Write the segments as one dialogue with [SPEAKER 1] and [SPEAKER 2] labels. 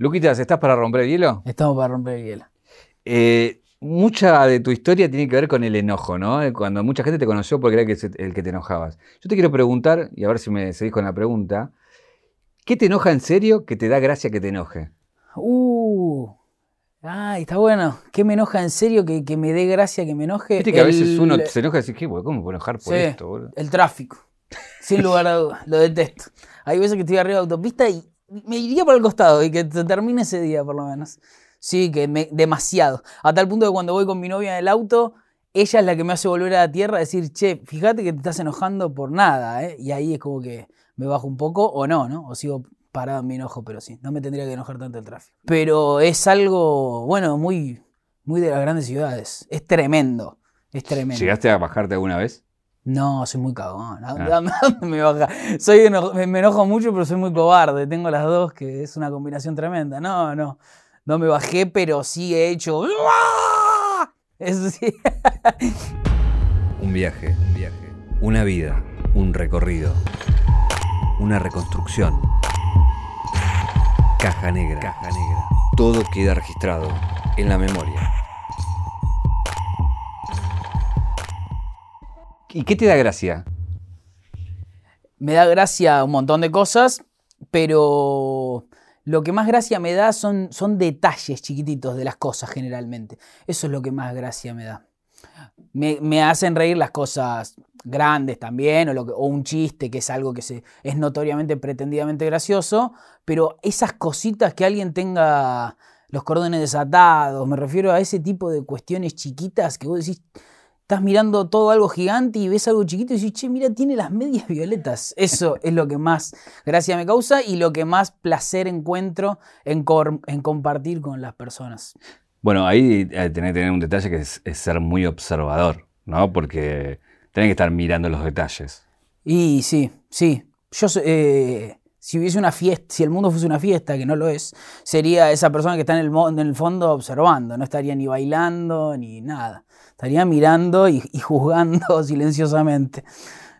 [SPEAKER 1] Luquitas, ¿estás para romper el hielo?
[SPEAKER 2] Estamos para romper el hielo.
[SPEAKER 1] Eh, mucha de tu historia tiene que ver con el enojo, ¿no? Cuando mucha gente te conoció porque era el que, te enojabas. Yo te quiero preguntar, y a ver si me seguís con la pregunta, ¿qué te enoja en serio que te da gracia que te enoje?
[SPEAKER 2] Uh. Ay, está bueno. ¿Qué me enoja en serio? Que, que me dé gracia que me enoje.
[SPEAKER 1] Viste que a veces uno se enoja y dice, ¿qué, boludo? ¿Cómo me puedo enojar por
[SPEAKER 2] Sí,
[SPEAKER 1] esto, boludo?
[SPEAKER 2] El tráfico. Sin lugar a dudas. Lo detesto. Hay veces que estoy arriba de autopista y me iría por el costado y que se termine ese día, por lo menos. Sí, que me, demasiado. A tal punto que cuando voy con mi novia en el auto, ella es la que me hace volver a la tierra a decir, che, fíjate que te estás enojando por nada, ¿eh? Y ahí es como que me bajo un poco o no, ¿no? O sigo parado en mi enojo, pero sí, no me tendría que enojar tanto el tráfico. Pero es algo, bueno, muy, muy de las grandes ciudades. Es tremendo. Es tremendo.
[SPEAKER 1] ¿Llegaste a bajarte alguna vez?
[SPEAKER 2] No, soy muy cagón. ¿A
[SPEAKER 1] Ah.
[SPEAKER 2] dónde- a dónde me baja? Soy eno- me me enojo mucho, pero soy muy cobarde. Tengo las dos, que es una combinación tremenda. No, no. No me bajé, pero sí he hecho. Eso sí.
[SPEAKER 1] Un viaje, un viaje. Una vida, un recorrido. Una reconstrucción. Caja negra. Caja negra. Todo queda registrado en la memoria. ¿Y qué te da gracia?
[SPEAKER 2] Me da gracia un montón de cosas, pero lo que más gracia me da son, son detalles chiquititos de las cosas generalmente. Eso es lo que más gracia me da. Me, me hacen reír las cosas grandes también, o, o un chiste que es algo que se, es notoriamente, pretendidamente gracioso, pero esas cositas que alguien tenga los cordones desatados, me refiero a ese tipo de cuestiones chiquitas que vos decís, estás mirando todo algo gigante y ves algo chiquito y dices, che, mira, tiene las medias violetas. Eso es lo que más gracia me causa y lo que más placer encuentro en, compartir con las personas.
[SPEAKER 1] Bueno, ahí eh, tenés que tener un detalle que es, es ser muy observador, ¿no? Porque tenés que estar mirando los detalles.
[SPEAKER 2] Y sí, sí. Yo, eh, si hubiese una fiesta, si el mundo fuese una fiesta, que no lo es, sería esa persona que está en el, en el fondo observando, no estaría ni bailando ni nada. Estaría mirando y, y juzgando silenciosamente,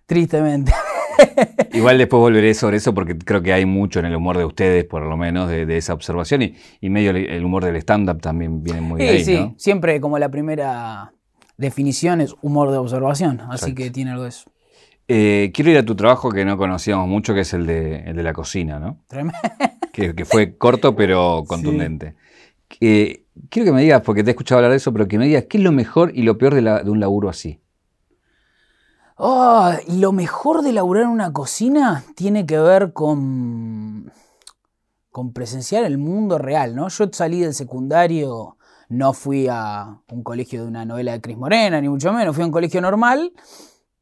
[SPEAKER 2] tristemente.
[SPEAKER 1] Igual después volveré sobre eso porque creo que hay mucho en el humor de ustedes, por lo menos, de, de esa observación. Y, y medio el, humor del stand-up también viene muy de
[SPEAKER 2] Sí,
[SPEAKER 1] ahí,
[SPEAKER 2] sí,
[SPEAKER 1] ¿no?
[SPEAKER 2] siempre como la primera definición es humor de observación, así
[SPEAKER 1] Exacto.
[SPEAKER 2] que tiene algo de eso.
[SPEAKER 1] Eh, quiero ir a tu trabajo que no conocíamos mucho, que es el de, el de la cocina, ¿no?
[SPEAKER 2] Tremendo.
[SPEAKER 1] Que, que fue corto pero contundente. Quiero que me digas, porque te he escuchado hablar de eso, pero que me digas qué es lo mejor y lo peor de, un laburo así.
[SPEAKER 2] Y lo mejor de laburar en una cocina tiene que ver con, con presenciar el mundo real, ¿no? Yo salí del secundario, no fui a un colegio de una novela de Cris Morena, ni mucho menos, fui a un colegio normal,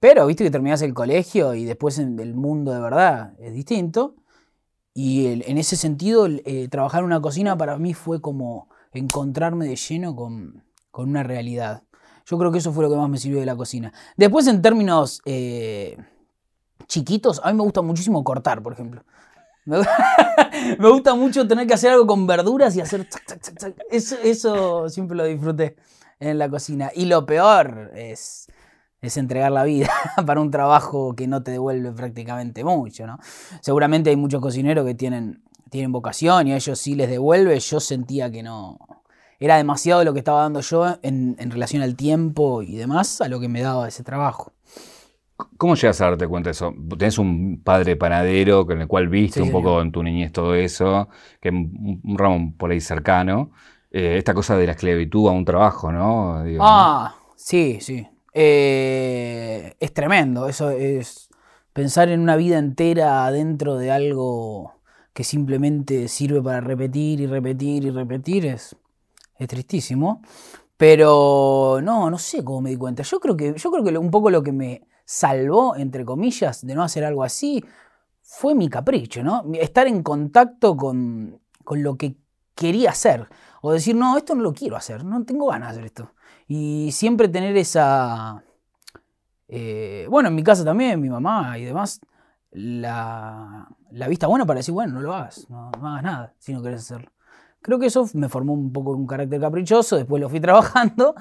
[SPEAKER 2] pero viste que terminás el colegio y después en- el mundo de verdad es distinto. Y el- en ese sentido, eh, trabajar en una cocina para mí fue como encontrarme de lleno con, con una realidad. Yo creo que eso fue lo que más me sirvió de la cocina. Después, en términos eh, chiquitos, a mí me gusta muchísimo cortar, por ejemplo. Me, gusta mucho tener que hacer algo con verduras y hacer... Eso, eso siempre lo disfruté en la cocina. Y lo peor es, es entregar la vida para un trabajo que no te devuelve prácticamente mucho, ¿no? Seguramente hay muchos cocineros que tienen, tienen vocación y a ellos sí les devuelve. Yo sentía que no... Era demasiado lo que estaba dando yo en, en relación al tiempo y demás a lo que me daba ese trabajo.
[SPEAKER 1] ¿Cómo llegas a darte cuenta de eso? Tenés un padre panadero con el cual viste
[SPEAKER 2] Sí,
[SPEAKER 1] un poco en tu niñez todo eso, que es un, un ramo por ahí cercano. Eh, esta cosa de la esclavitud a un trabajo, ¿no? Digo,
[SPEAKER 2] Ah, sí, sí. Eh, es tremendo. Eso es pensar en una vida entera dentro de algo que simplemente sirve para repetir y repetir y repetir es, es tristísimo. Pero no, no sé cómo me di cuenta. Yo creo que, yo creo que un poco lo que me salvó, entre comillas, de no hacer algo así, fue mi capricho, ¿no? Estar en contacto con, con lo que quería hacer. O decir, no, esto no lo quiero hacer, no tengo ganas de hacer esto. Y siempre tener esa... eh, bueno, en mi casa también, mi mamá y demás, la, la vista buena para decir, bueno, no lo hagas, no, no hagas nada si no querés hacerlo. Creo que eso me formó un poco un carácter caprichoso, después lo fui trabajando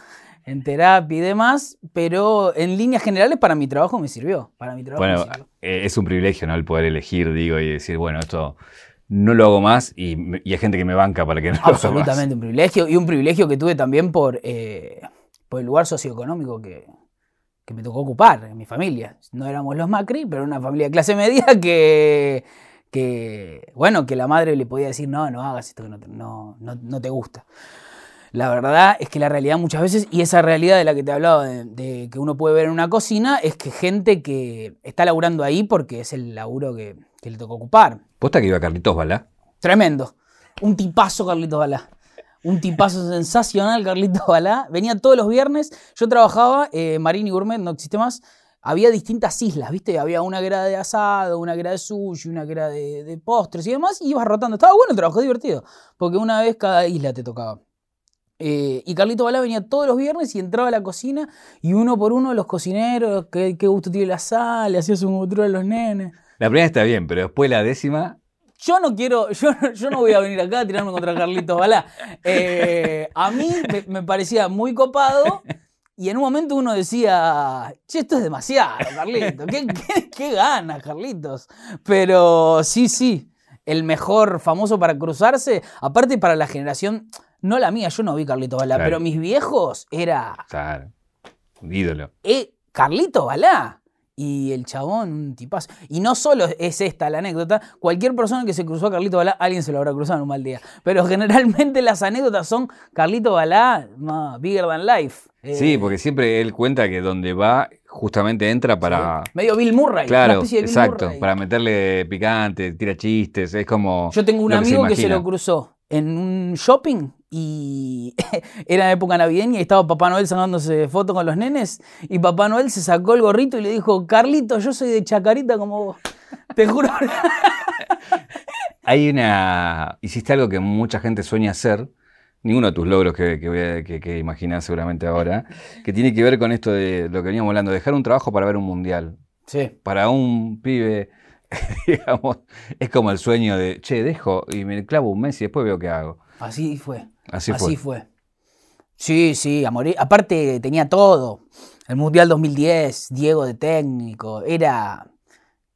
[SPEAKER 2] en terapia y demás, pero en líneas generales para mi trabajo me sirvió. Para mi trabajo me
[SPEAKER 1] Bueno,
[SPEAKER 2] sirvió.
[SPEAKER 1] eh, es un privilegio, ¿no? El poder elegir, digo, y decir, bueno, esto no lo hago más y, y hay gente que me banca para que no lo haga más.
[SPEAKER 2] Absolutamente un privilegio. Y un privilegio que tuve también por, eh, por el lugar socioeconómico que, que me tocó ocupar en mi familia. No éramos los Macri, pero una familia de clase media que, que, bueno, que la madre le podía decir, no, no hagas esto que no te, no, no- no te gusta. La verdad es que la realidad muchas veces, y esa realidad de la que te hablaba, de, de que uno puede ver en una cocina, es que gente que está laburando ahí porque es el laburo que, que le tocó ocupar.
[SPEAKER 1] Posta que iba Carlitos Balá.
[SPEAKER 2] Tremendo. Un tipazo Carlitos Balá. Un tipazo sensacional Carlitos Balá. Venía todos los viernes. Yo trabajaba, eh, Marín y Gourmet, no existe más. Había distintas islas, ¿viste? Había una que era de asado, una que era de sushi, una que era de, postres y demás. Y ibas rotando. Estaba bueno el trabajo, divertido. Porque una vez cada isla te tocaba. Eh, y Carlito Balá venía todos los viernes y entraba a la cocina y uno por uno los cocineros, qué, gusto tiene la sal, le hacía su motor a los nenes.
[SPEAKER 1] La primera está bien, pero después la décima.
[SPEAKER 2] Yo no quiero, yo, yo no voy a venir acá a tirarme contra Carlitos Balá. Eh, a mí me, me parecía muy copado y en un momento uno decía, che, esto es demasiado, Carlitos. ¿Qué, qué, qué ganas, Carlitos? Pero sí, sí, el mejor famoso para cruzarse, aparte para la generación, no la mía, yo no vi Carlitos Balá,
[SPEAKER 1] Claro.
[SPEAKER 2] pero mis viejos era
[SPEAKER 1] Claro. Un ídolo.
[SPEAKER 2] eh, Carlito Balá. Y el chabón, un tipazo. Y no solo es esta la anécdota, cualquier persona que se cruzó a Carlito Balá, alguien se lo habrá cruzado en un mal día. Pero generalmente las anécdotas son Carlito Balá, ma, bigger than life. Eh,
[SPEAKER 1] Sí, porque siempre él cuenta que donde va, justamente entra para.
[SPEAKER 2] Medio Bill Murray.
[SPEAKER 1] Claro,
[SPEAKER 2] especie de Bill
[SPEAKER 1] exacto.
[SPEAKER 2] Murray.
[SPEAKER 1] Para meterle picante, tira chistes. Es como.
[SPEAKER 2] Yo tengo un
[SPEAKER 1] lo que se
[SPEAKER 2] amigo que se lo cruzó en un shopping y era época navideña y estaba Papá Noel sacándose fotos con los nenes y Papá Noel se sacó el gorrito y le dijo, Carlito, yo soy de Chacarita como vos. Te juro.
[SPEAKER 1] Hay una. Hiciste algo que mucha gente sueña hacer. Ninguno de tus logros que, que, voy a- que- que imaginás seguramente ahora. Que tiene que ver con esto de lo que veníamos hablando. Dejar un trabajo para ver un mundial.
[SPEAKER 2] Sí.
[SPEAKER 1] Para un pibe, digamos, es como el sueño de, che, dejo y me clavo un mes y después veo qué hago.
[SPEAKER 2] Así fue.
[SPEAKER 1] Así,
[SPEAKER 2] Así
[SPEAKER 1] fue.
[SPEAKER 2] fue. Sí, sí, a morir. Aparte tenía todo. El Mundial 2010, Diego de técnico, era,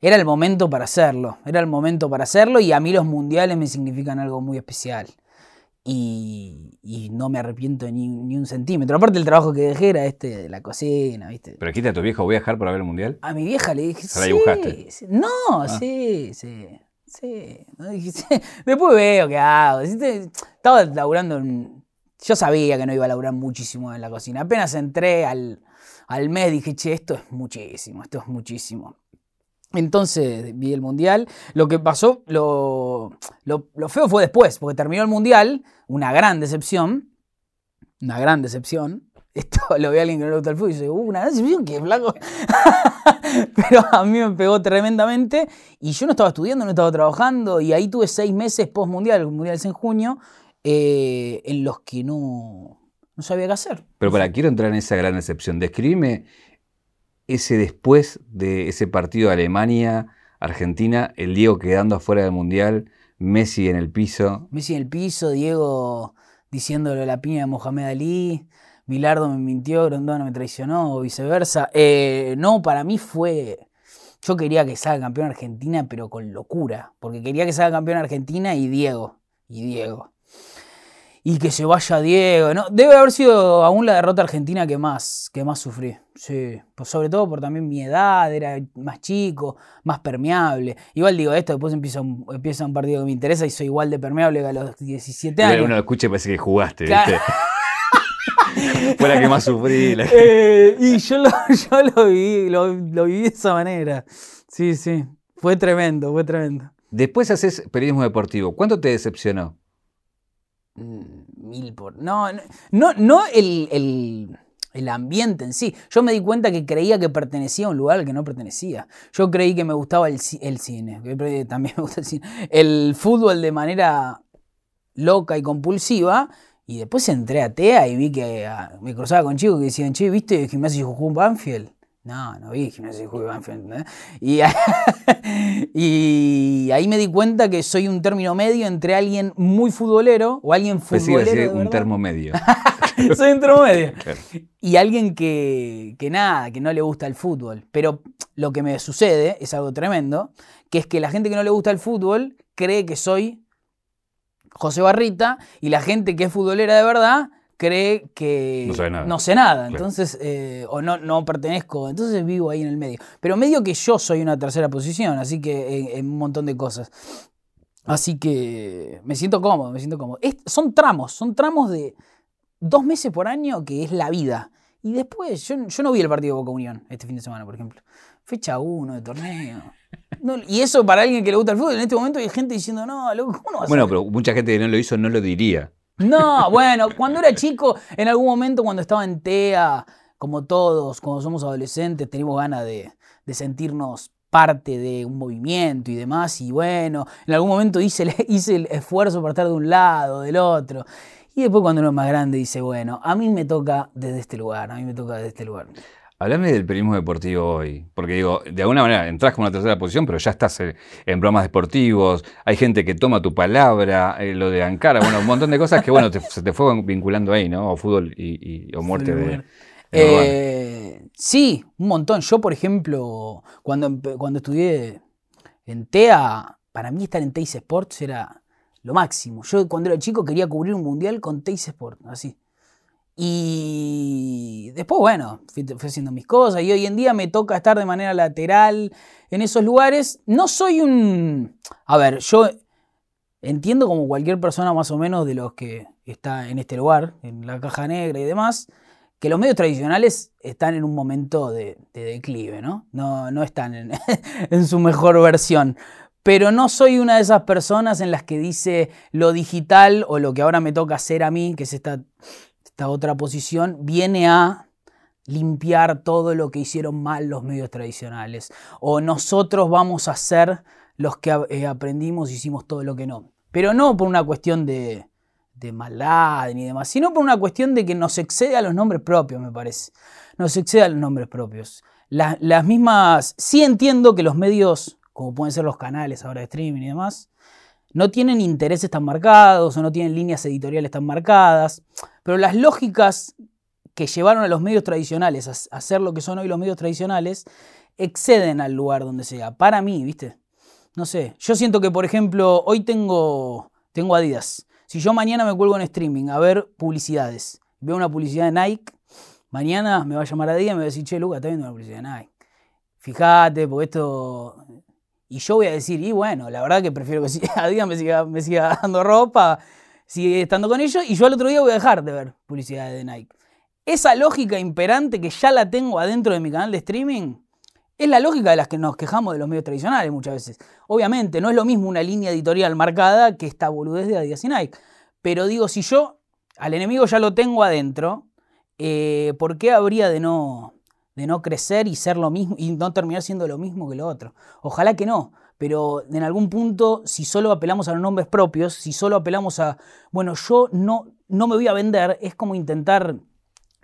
[SPEAKER 2] era el momento para hacerlo. Era el momento para hacerlo y a mí los mundiales me significan algo muy especial. Y, y no me arrepiento ni, ni un centímetro. Aparte el trabajo que dejé era este de la cocina, ¿viste?
[SPEAKER 1] Pero quita a tu viejo, voy a dejar para ver el mundial.
[SPEAKER 2] A mi vieja le dije,
[SPEAKER 1] ¿Se la dibujaste?
[SPEAKER 2] sí". No, sí, sí, sí. Después veo qué hago. Estaba laburando en... Yo sabía que no iba a laburar muchísimo en la cocina. Apenas entré al, al mes dije, che, esto es muchísimo, esto es muchísimo. Entonces vi el mundial. Lo que pasó, lo, lo, lo feo fue después, porque terminó el mundial, una gran decepción. Una gran decepción. Esto lo ve a alguien que no le gusta el fútbol y dice, uh, una decepción, que flaco. Pero a mí me pegó tremendamente y yo no estaba estudiando, no estaba trabajando y ahí tuve seis meses post mundial, el mundial es en junio, eh, en los que no, no sabía qué hacer.
[SPEAKER 1] Pero para, quiero entrar en esa gran excepción. Describime ese después de ese partido de Alemania, Argentina, el Diego quedando afuera del mundial, Messi en el piso.
[SPEAKER 2] Messi en el piso, Diego diciéndole la piña de Mohamed Ali, Bilardo me mintió, Grondona me traicionó, o viceversa. Eh, no, para mí fue. Yo quería que salga campeón Argentina, pero con locura. Porque quería que salga campeón Argentina y Diego. Y Diego. Y que se vaya Diego. ¿no? Debe haber sido aún la derrota argentina que más, que más sufrí. Sí. Pues sobre todo por también mi edad, era más chico, más permeable. Igual digo esto, después empieza un, empieza un partido que me interesa y soy igual de permeable que a los 17 años.
[SPEAKER 1] Uno lo escucha y parece que jugaste. ¿viste? Fue la que más sufrí. la-
[SPEAKER 2] Eh, y yo lo, yo lo viví, lo, lo viví de esa manera. Sí, sí. Fue tremendo, fue tremendo.
[SPEAKER 1] Después haces periodismo deportivo. ¿Cuánto te decepcionó?
[SPEAKER 2] Mm, Mil por. No, no, no, no el, el- el ambiente en sí. Yo me di cuenta que creía que pertenecía a un lugar al que no pertenecía. Yo creí que me gustaba el, el cine. También me gusta el cine. El fútbol de manera loca y compulsiva. Y después entré a TEA y vi que ah, me cruzaba con chicos que decían, che, ¿viste Gimnasia y Jujuy Banfield? No, no vi Gimnasia y Jujuy Banfield. ¿eh? Y, y ahí me di cuenta que soy un término medio entre alguien muy futbolero o alguien futbolero.
[SPEAKER 1] decir
[SPEAKER 2] de
[SPEAKER 1] un termo medio.
[SPEAKER 2] soy un término medio.
[SPEAKER 1] Claro.
[SPEAKER 2] Y alguien que, que nada, que no le gusta el fútbol. Pero lo que me sucede es algo tremendo, que es que la gente que no le gusta el fútbol cree que soy José Barrita y la gente que es futbolera de verdad cree que
[SPEAKER 1] No nada.
[SPEAKER 2] sé nada,
[SPEAKER 1] Claro.
[SPEAKER 2] entonces, eh, o no, no pertenezco, entonces vivo ahí en el medio. Pero medio que yo soy una tercera posición, así que en, en un montón de cosas. Así que me siento cómodo, me siento cómodo. Es- son tramos, son tramos de dos meses por año que es la vida. Y después, yo, yo no vi el partido de Boca Unión este fin de semana, por ejemplo. Fecha 1 de torneo. No, y eso para alguien que le gusta el fútbol, en este momento hay gente diciendo, no, loco, ¿cómo no vas
[SPEAKER 1] Bueno,
[SPEAKER 2] ver?".
[SPEAKER 1] pero mucha gente que no lo hizo no lo diría.
[SPEAKER 2] No, bueno, cuando era chico, en algún momento cuando estaba en TEA, como todos, cuando somos adolescentes, tenemos ganas de, de sentirnos parte de un movimiento y demás. Y bueno, en algún momento hice el, hice el esfuerzo para estar de un lado, del otro. Y después cuando uno es más grande dice, bueno, a mí me toca desde este lugar, a mí me toca desde este lugar.
[SPEAKER 1] Hablame del periodismo deportivo hoy, porque digo, de alguna manera entras como una tercera posición, pero ya estás en, en programas deportivos, hay gente que toma tu palabra, eh, lo de Ankara, bueno, un montón de cosas que, bueno, te- se te fue vinculando ahí, ¿no? O fútbol y, y- o muerte de... de
[SPEAKER 2] Eh, sí, un montón. Yo, por ejemplo, cuando, cuando estudié en TEA, para mí estar en Teis Sports era lo máximo. Yo cuando era chico quería cubrir un mundial con Teis Sports, así. Y después, bueno, fui, haciendo mis cosas y hoy en día me toca estar de manera lateral en esos lugares. No soy un... A ver, yo entiendo como cualquier persona más o menos de los que está en este lugar, en la caja negra y demás, que los medios tradicionales están en un momento de, de declive, ¿no? No, no están en, en su mejor versión. Pero no soy una de esas personas en las que dice lo digital o lo que ahora me toca hacer a mí, que es esta, otra posición, viene a limpiar todo lo que hicieron mal los medios tradicionales. O nosotros vamos a ser los que eh, aprendimos hicimos todo lo que no. Pero no por una cuestión de, de maldad ni demás, sino por una cuestión de que nos excede a los nombres propios, me parece. Nos excede a los nombres propios. La- las mismas. Sí entiendo que los medios, como pueden ser los canales ahora de streaming y demás, no tienen intereses tan marcados o no tienen líneas editoriales tan marcadas, pero las lógicas que llevaron a los medios tradicionales a, a ser lo que son hoy los medios tradicionales exceden al lugar donde sea. Para mí, ¿viste? No sé. Yo siento que, por ejemplo, hoy tengo, tengo Adidas. Si yo mañana me cuelgo en streaming a ver publicidades, veo una publicidad de Nike, mañana me va a llamar Adidas y me va a decir, che, Luca, está viendo una publicidad de Nike. Fíjate, porque esto. Y yo voy a decir, y bueno, la verdad que prefiero que si- Adidas me siga, me siga dando ropa, sigue estando con ellos, y yo al otro día voy a dejar de ver publicidades de Nike. Esa lógica imperante que ya la tengo adentro de mi canal de streaming es la lógica de las que nos quejamos de los medios tradicionales muchas veces. Obviamente, no es lo mismo una línea editorial marcada que esta boludez de Adidas y Nike. Pero digo, si yo al enemigo ya lo tengo adentro, eh, ¿por qué habría de no, de no crecer y ser lo mismo y no terminar siendo lo mismo que lo otro? Ojalá que no. Pero en algún punto, si solo apelamos a los nombres propios, si solo apelamos a, bueno, yo no, no me voy a vender, es como intentar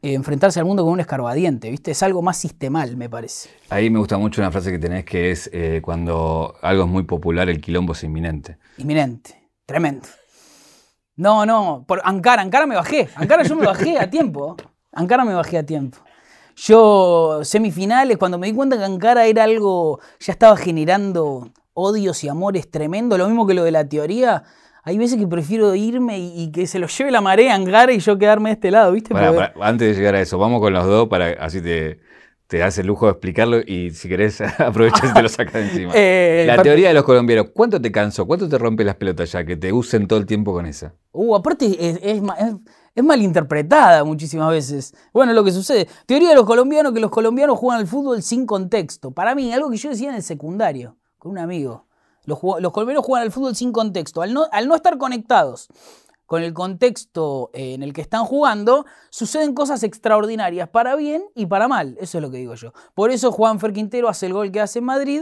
[SPEAKER 2] eh, enfrentarse al mundo con un escarbadiente, ¿viste? Es algo más sistemal, me parece.
[SPEAKER 1] Ahí me gusta mucho una frase que tenés que es eh, cuando algo es muy popular, el quilombo es inminente.
[SPEAKER 2] Inminente, tremendo. No, no, por Ankara, Ankara me bajé. Ankara yo me bajé a tiempo. Ankara me bajé a tiempo. Yo, semifinales, cuando me di cuenta que Ankara era algo, ya estaba generando odios y amores tremendo, lo mismo que lo de la teoría. Hay veces que prefiero irme y, y que se lo lleve la marea a Ankara y yo quedarme de este lado, ¿viste?
[SPEAKER 1] Pará, antes de llegar a eso, vamos con los dos para así te, te das el lujo de explicarlo y si querés aprovechas y te lo sacas de encima.
[SPEAKER 2] Eh,
[SPEAKER 1] la teoría de los colombianos, ¿cuánto te cansó? ¿Cuánto te rompe las pelotas ya que te usen todo el tiempo con esa?
[SPEAKER 2] Uh, aparte es, es- es malinterpretada muchísimas veces. Bueno, lo que sucede. Teoría de los colombianos, que los colombianos juegan al fútbol sin contexto. Para mí, algo que yo decía en el secundario, con un amigo. Los, colombianos juegan al fútbol sin contexto. Al no, al no estar conectados con el contexto eh, en el que están jugando, suceden cosas extraordinarias, para bien y para mal. Eso es lo que digo yo. Por eso Juan Fer Quintero hace el gol que hace en Madrid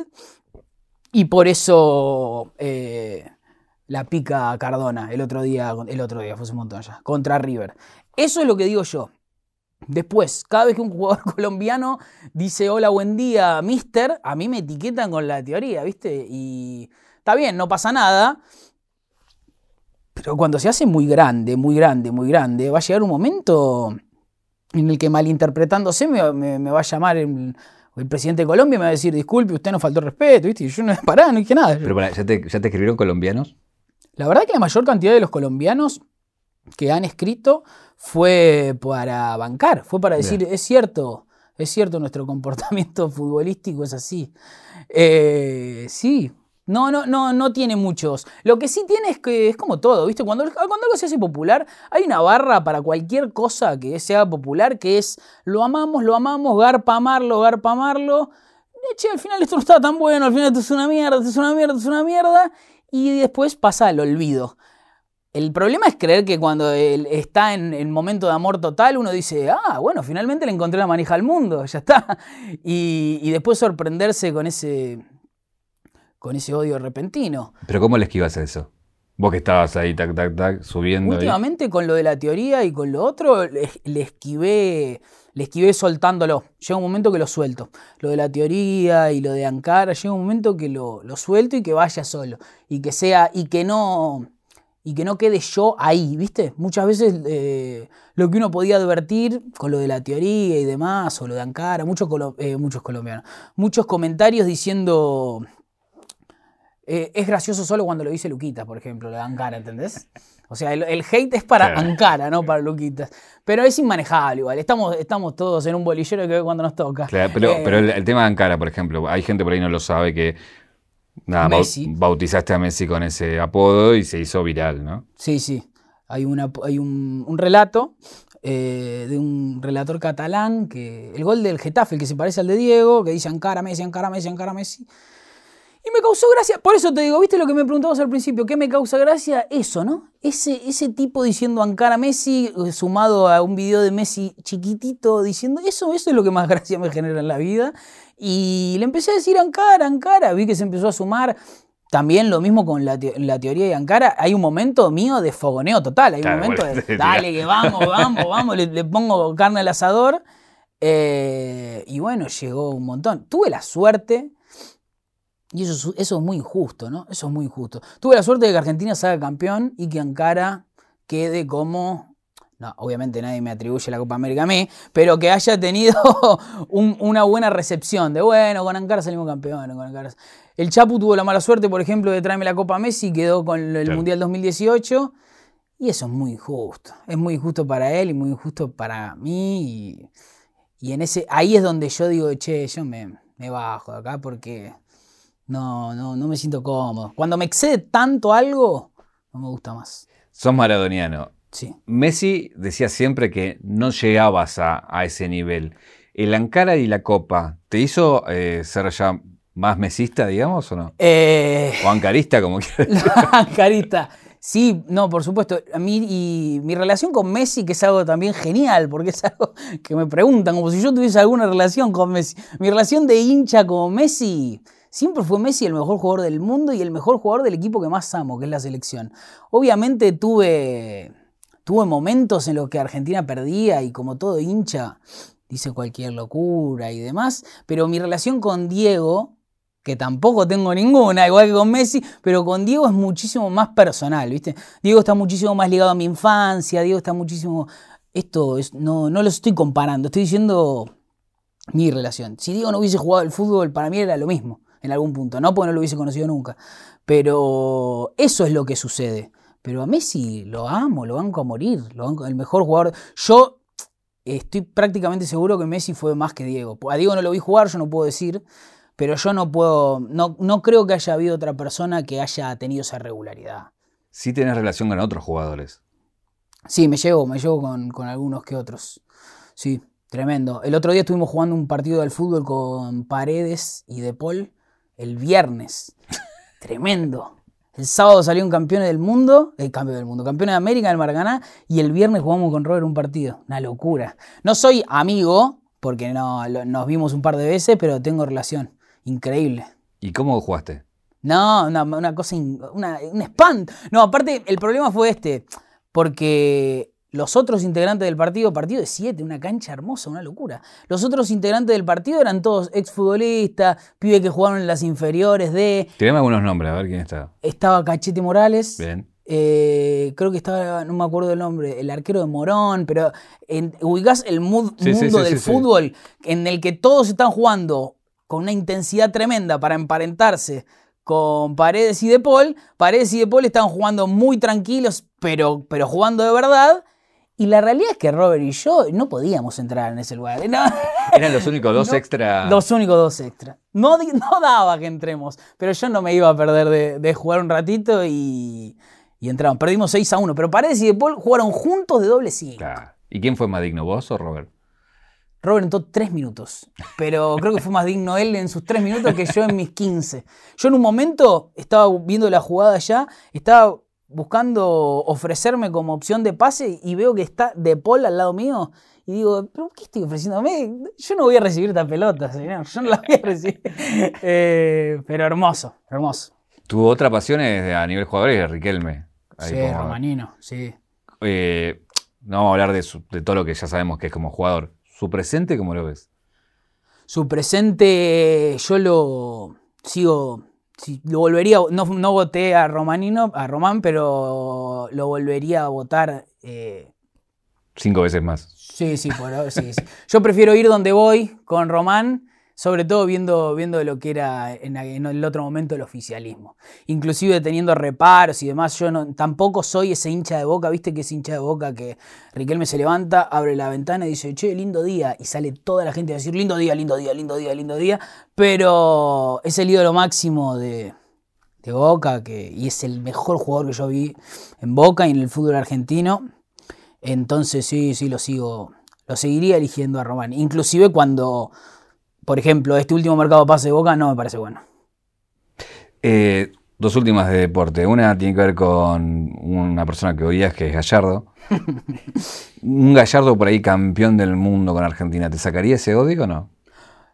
[SPEAKER 2] y por eso eh, la pica Cardona el otro día, el otro día, fue un montón ya, contra River. Eso es lo que digo yo. Después, cada vez que un jugador colombiano dice hola, buen día, mister, a mí me etiquetan con la teoría, ¿viste? Y está bien, no pasa nada. Pero cuando se hace muy grande, muy grande, muy grande, va a llegar un momento en el que malinterpretándose me, me- va a llamar el- presidente de Colombia me va a decir, disculpe, usted nos faltó respeto, ¿viste? Y yo no pará, no dije nada.
[SPEAKER 1] Pero pará, ¿ya te, ¿ya te escribieron colombianos?
[SPEAKER 2] La verdad que la mayor cantidad de los colombianos que han escrito fue para bancar, fue para decir, es cierto, es cierto, nuestro comportamiento futbolístico es así. Eh, sí, no, no, no, no tiene muchos. Lo que sí tiene es que es como todo, ¿viste? Cuando, cuando algo se hace popular, hay una barra para cualquier cosa que sea popular que es lo amamos, lo amamos, garpa amarlo, garpa amarlo. Che, al final esto no está tan bueno, al final esto es una mierda, esto es una mierda, esto es una mierda. Y después pasa al olvido. El problema es creer que cuando él está en el momento de amor total, uno dice, ah, bueno, finalmente le encontré la manija al mundo, ya está. Y, y después sorprenderse con ese, con ese odio repentino.
[SPEAKER 1] Pero ¿cómo le esquivas a eso? Vos que estabas ahí, tac, tac, tac, subiendo. ahí.
[SPEAKER 2] Últimamente con lo de la teoría y con lo otro, le, le esquivé, le esquivé soltándolo. Llega un momento que lo suelto. Lo de la teoría y lo de Ankara, llega un momento que lo, suelto y que vaya solo. Y que sea, y que no, y que no quede yo ahí, ¿viste? Muchas veces eh, lo que uno podía advertir con lo de la teoría y demás, o lo de Ankara, muchos, eh, muchos colombianos, muchos comentarios diciendo, eh, es gracioso solo cuando lo dice Luquita, por ejemplo, lo de Ankara, ¿entendés? O sea, el, el hate es para
[SPEAKER 1] Claro.
[SPEAKER 2] Ankara, no para Luquitas. Pero es inmanejable igual, estamos, estamos todos en un bolillero que ve cuando nos toca.
[SPEAKER 1] Claro, pero,
[SPEAKER 2] Eh,
[SPEAKER 1] pero el, el tema de Ankara, por ejemplo, hay gente por ahí no lo sabe que nada,
[SPEAKER 2] Messi.
[SPEAKER 1] bautizaste a Messi con ese apodo y se hizo viral, ¿no?
[SPEAKER 2] Sí, sí. Hay, una, hay un, un relato eh, de un relator catalán que el gol del Getafe, el que se parece al de Diego, que dice Ankara Messi, Ankara Messi, Ankara Messi. Y me causó gracia, por eso te digo, ¿viste lo que me preguntabas al principio? ¿Qué me causa gracia? Eso, ¿no? Ese, ese tipo diciendo Ankara Messi, eh, sumado a un video de Messi chiquitito diciendo eso, eso es lo que más gracia me genera en la vida. Y le empecé a decir Ankara, Ankara, vi que se empezó a sumar. También lo mismo con la, te- la teoría de Ankara. Hay un momento mío de fogoneo total. Hay
[SPEAKER 1] Claro,
[SPEAKER 2] un momento
[SPEAKER 1] bueno,
[SPEAKER 2] de, dale, que vamos, vamos, vamos. Le, le pongo carne al asador. Eh, y bueno, llegó un montón. Tuve la suerte, y eso, es- eso es muy injusto, ¿no? Eso es muy injusto. Tuve la suerte de que Argentina salga campeón y que Ankara quede como... No, obviamente nadie me atribuye la Copa América a mí, pero que haya tenido un- una buena recepción de, bueno, con Ankara salimos campeones, con Ankara... El Chapu tuvo la mala suerte, por ejemplo, de traerme la Copa Messi, quedó con el
[SPEAKER 1] Claro.
[SPEAKER 2] Mundial 2018, y eso es muy injusto. Es muy injusto para él y muy injusto para mí. Y, y en ese, ahí es donde yo digo, che, yo me, me bajo de acá porque no, no, no me siento cómodo. Cuando me excede tanto algo, no me gusta más.
[SPEAKER 1] Sos maradoniano.
[SPEAKER 2] Sí.
[SPEAKER 1] Messi decía siempre que no llegabas a, a ese nivel. ¿El Ankara y la Copa te hizo eh, ser ya más mesista, digamos, o no?
[SPEAKER 2] Eh,
[SPEAKER 1] O ancarista, como quieras.
[SPEAKER 2] Carita. Sí, no, por supuesto. A mí y mi relación con Messi, que es algo también genial, porque es algo que me preguntan, como si yo tuviese alguna relación con Messi. Mi relación de hincha con Messi, siempre fue Messi el mejor jugador del mundo y el mejor jugador del equipo que más amo, que es la selección. Obviamente tuve, tuve momentos en los que Argentina perdía y como todo hincha, dice cualquier locura y demás, pero mi relación con Diego, que tampoco tengo ninguna, igual que con Messi, pero con Diego es muchísimo más personal, ¿viste? Diego está muchísimo más ligado a mi infancia, Diego está muchísimo... Esto es, no, no lo estoy comparando, estoy diciendo mi relación. Si Diego no hubiese jugado al fútbol, para mí era lo mismo, en algún punto, no porque no lo hubiese conocido nunca, pero eso es lo que sucede. Pero a Messi lo amo, lo banco a morir, lo banco, el mejor jugador. Yo estoy prácticamente seguro que Messi fue más que Diego. A Diego no lo vi jugar, yo no puedo decir, pero yo no puedo, no, no creo que haya habido otra persona que haya tenido esa regularidad.
[SPEAKER 1] Sí tenés relación con otros jugadores.
[SPEAKER 2] Sí, me llevo, me llevo con, con algunos que otros. Sí, tremendo. El otro día estuvimos jugando un partido del fútbol con Paredes y De Paul el viernes. tremendo. El sábado salieron campeones del mundo, el campeón del mundo, campeones de América del Maracaná, y el viernes jugamos con Robert un partido. Una locura. No soy amigo, porque no, lo- nos vimos un par de veces, pero tengo relación. Increíble.
[SPEAKER 1] ¿Y cómo jugaste?
[SPEAKER 2] No, una, una cosa, in- una, un espanto. No, aparte, el problema fue este, porque los otros integrantes del partido, partido de 7, una cancha hermosa, una locura. Los otros integrantes del partido eran todos exfutbolistas, pibes que jugaron en las inferiores de.
[SPEAKER 1] Tirame algunos nombres, a ver quién está.
[SPEAKER 2] Estaba Cachete Morales,
[SPEAKER 1] Bien.
[SPEAKER 2] eh, creo que estaba, no me acuerdo el nombre, el arquero de Morón, pero en, ubicás el mood-
[SPEAKER 1] Sí, sí,
[SPEAKER 2] mundo
[SPEAKER 1] sí,
[SPEAKER 2] del
[SPEAKER 1] sí,
[SPEAKER 2] fútbol en el que todos están jugando con una intensidad tremenda para emparentarse con Paredes y De Paul. Paredes y De Paul están jugando muy tranquilos, pero, pero jugando de verdad. Y la realidad es que Robert y yo no podíamos entrar en ese lugar. No,
[SPEAKER 1] Eran los únicos dos
[SPEAKER 2] No,
[SPEAKER 1] extra.
[SPEAKER 2] Los únicos dos extras. No, no daba que entremos, pero yo no me iba a perder de, de jugar un ratito y, y entraron. Perdimos 6 a 1, pero Paredes y De Paul jugaron juntos de doble 5.
[SPEAKER 1] Claro. ¿Y quién fue más digno, vos o Robert?
[SPEAKER 2] Robert entró 3 minutos, pero creo que fue más digno él en sus 3 minutos que yo en mis 15. Yo en un momento estaba viendo la jugada ya, estaba buscando ofrecerme como opción de pase y veo que está De Paul al lado mío y digo, ¿pero qué estoy ofreciéndome? Yo no voy a recibir esta pelota, señor, yo no la voy a recibir. Eh, pero hermoso, hermoso.
[SPEAKER 1] Tuvo otra pasión eh, a nivel jugador es Riquelme. Ahí
[SPEAKER 2] sí,
[SPEAKER 1] como-
[SPEAKER 2] Romanino, sí.
[SPEAKER 1] eh, no vamos a hablar de, su- de todo lo que ya sabemos que es como jugador. ¿Su presente cómo lo ves?
[SPEAKER 2] Su presente, yo lo sigo. Si lo volvería, no, no voté a Romanino, a Román, pero lo volvería a votar. eh,
[SPEAKER 1] Cinco veces más.
[SPEAKER 2] sí, sí, por sí, sí. Yo prefiero ir donde voy con Román, sobre todo viendo, viendo lo que era en, el otro momento el oficialismo. Inclusive teniendo reparos y demás, yo no, tampoco soy ese hincha de boca, viste que es hincha de boca que Riquelme se levanta, abre la ventana y dice, che, lindo día, y sale toda la gente a decir, lindo día, lindo día, lindo día, lindo día, pero es el ídolo máximo de, de Boca que, y es el mejor jugador que yo vi en Boca y en el fútbol argentino. Entonces sí, sí, lo sigo, lo seguiría eligiendo a Román. Inclusive cuando, por ejemplo, este último mercado pase de Boca no me parece bueno.
[SPEAKER 1] Eh, dos últimas de deporte. Una tiene que ver con una persona que odias, que es Gallardo. Un Gallardo por ahí campeón del mundo con Argentina. ¿Te sacaría ese odio o no?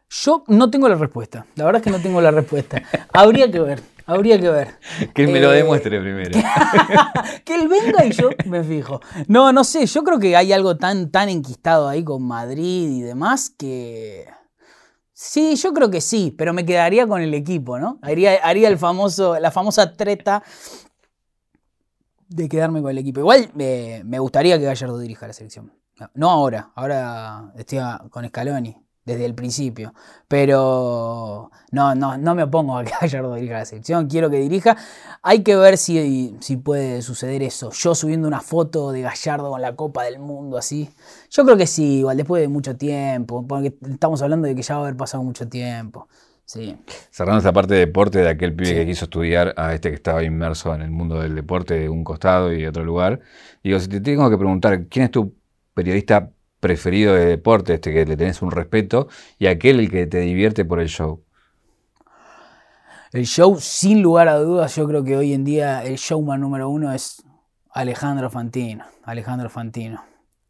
[SPEAKER 2] Yo no tengo la respuesta. La verdad es que no tengo la respuesta. Habría que ver, habría que ver.
[SPEAKER 1] Que me lo
[SPEAKER 2] Eh,
[SPEAKER 1] demuestre primero.
[SPEAKER 2] que él venga y yo me fijo. No, no sé, yo creo que hay algo tan, tan enquistado ahí con Madrid y demás que... Sí, yo creo que sí, pero me quedaría con el equipo, ¿no? Haría, haría el famoso, la famosa treta de quedarme con el equipo. Igual eh, me gustaría que Gallardo dirija la selección. No, no ahora, ahora estoy con Scaloni, desde el principio. Pero no, no, no me opongo a que Gallardo dirija la selección, quiero que dirija. Hay que ver si, si puede suceder eso. Yo subiendo una foto de Gallardo con la Copa del Mundo así. Yo creo que sí, igual después de mucho tiempo, porque estamos hablando de que ya va a haber pasado mucho tiempo. Sí.
[SPEAKER 1] Cerrando esta parte de deporte de aquel pibe
[SPEAKER 2] Sí.
[SPEAKER 1] que quiso estudiar a este que estaba inmerso en el mundo del deporte de un costado y de otro lugar. Digo, si te tengo que preguntar, ¿quién es tu periodista preferido de deporte, este que le tenés un respeto, y aquel el que te divierte por el show?
[SPEAKER 2] El show, sin lugar a dudas, yo creo que hoy en día el showman número uno es Alejandro Fantino. Alejandro Fantino.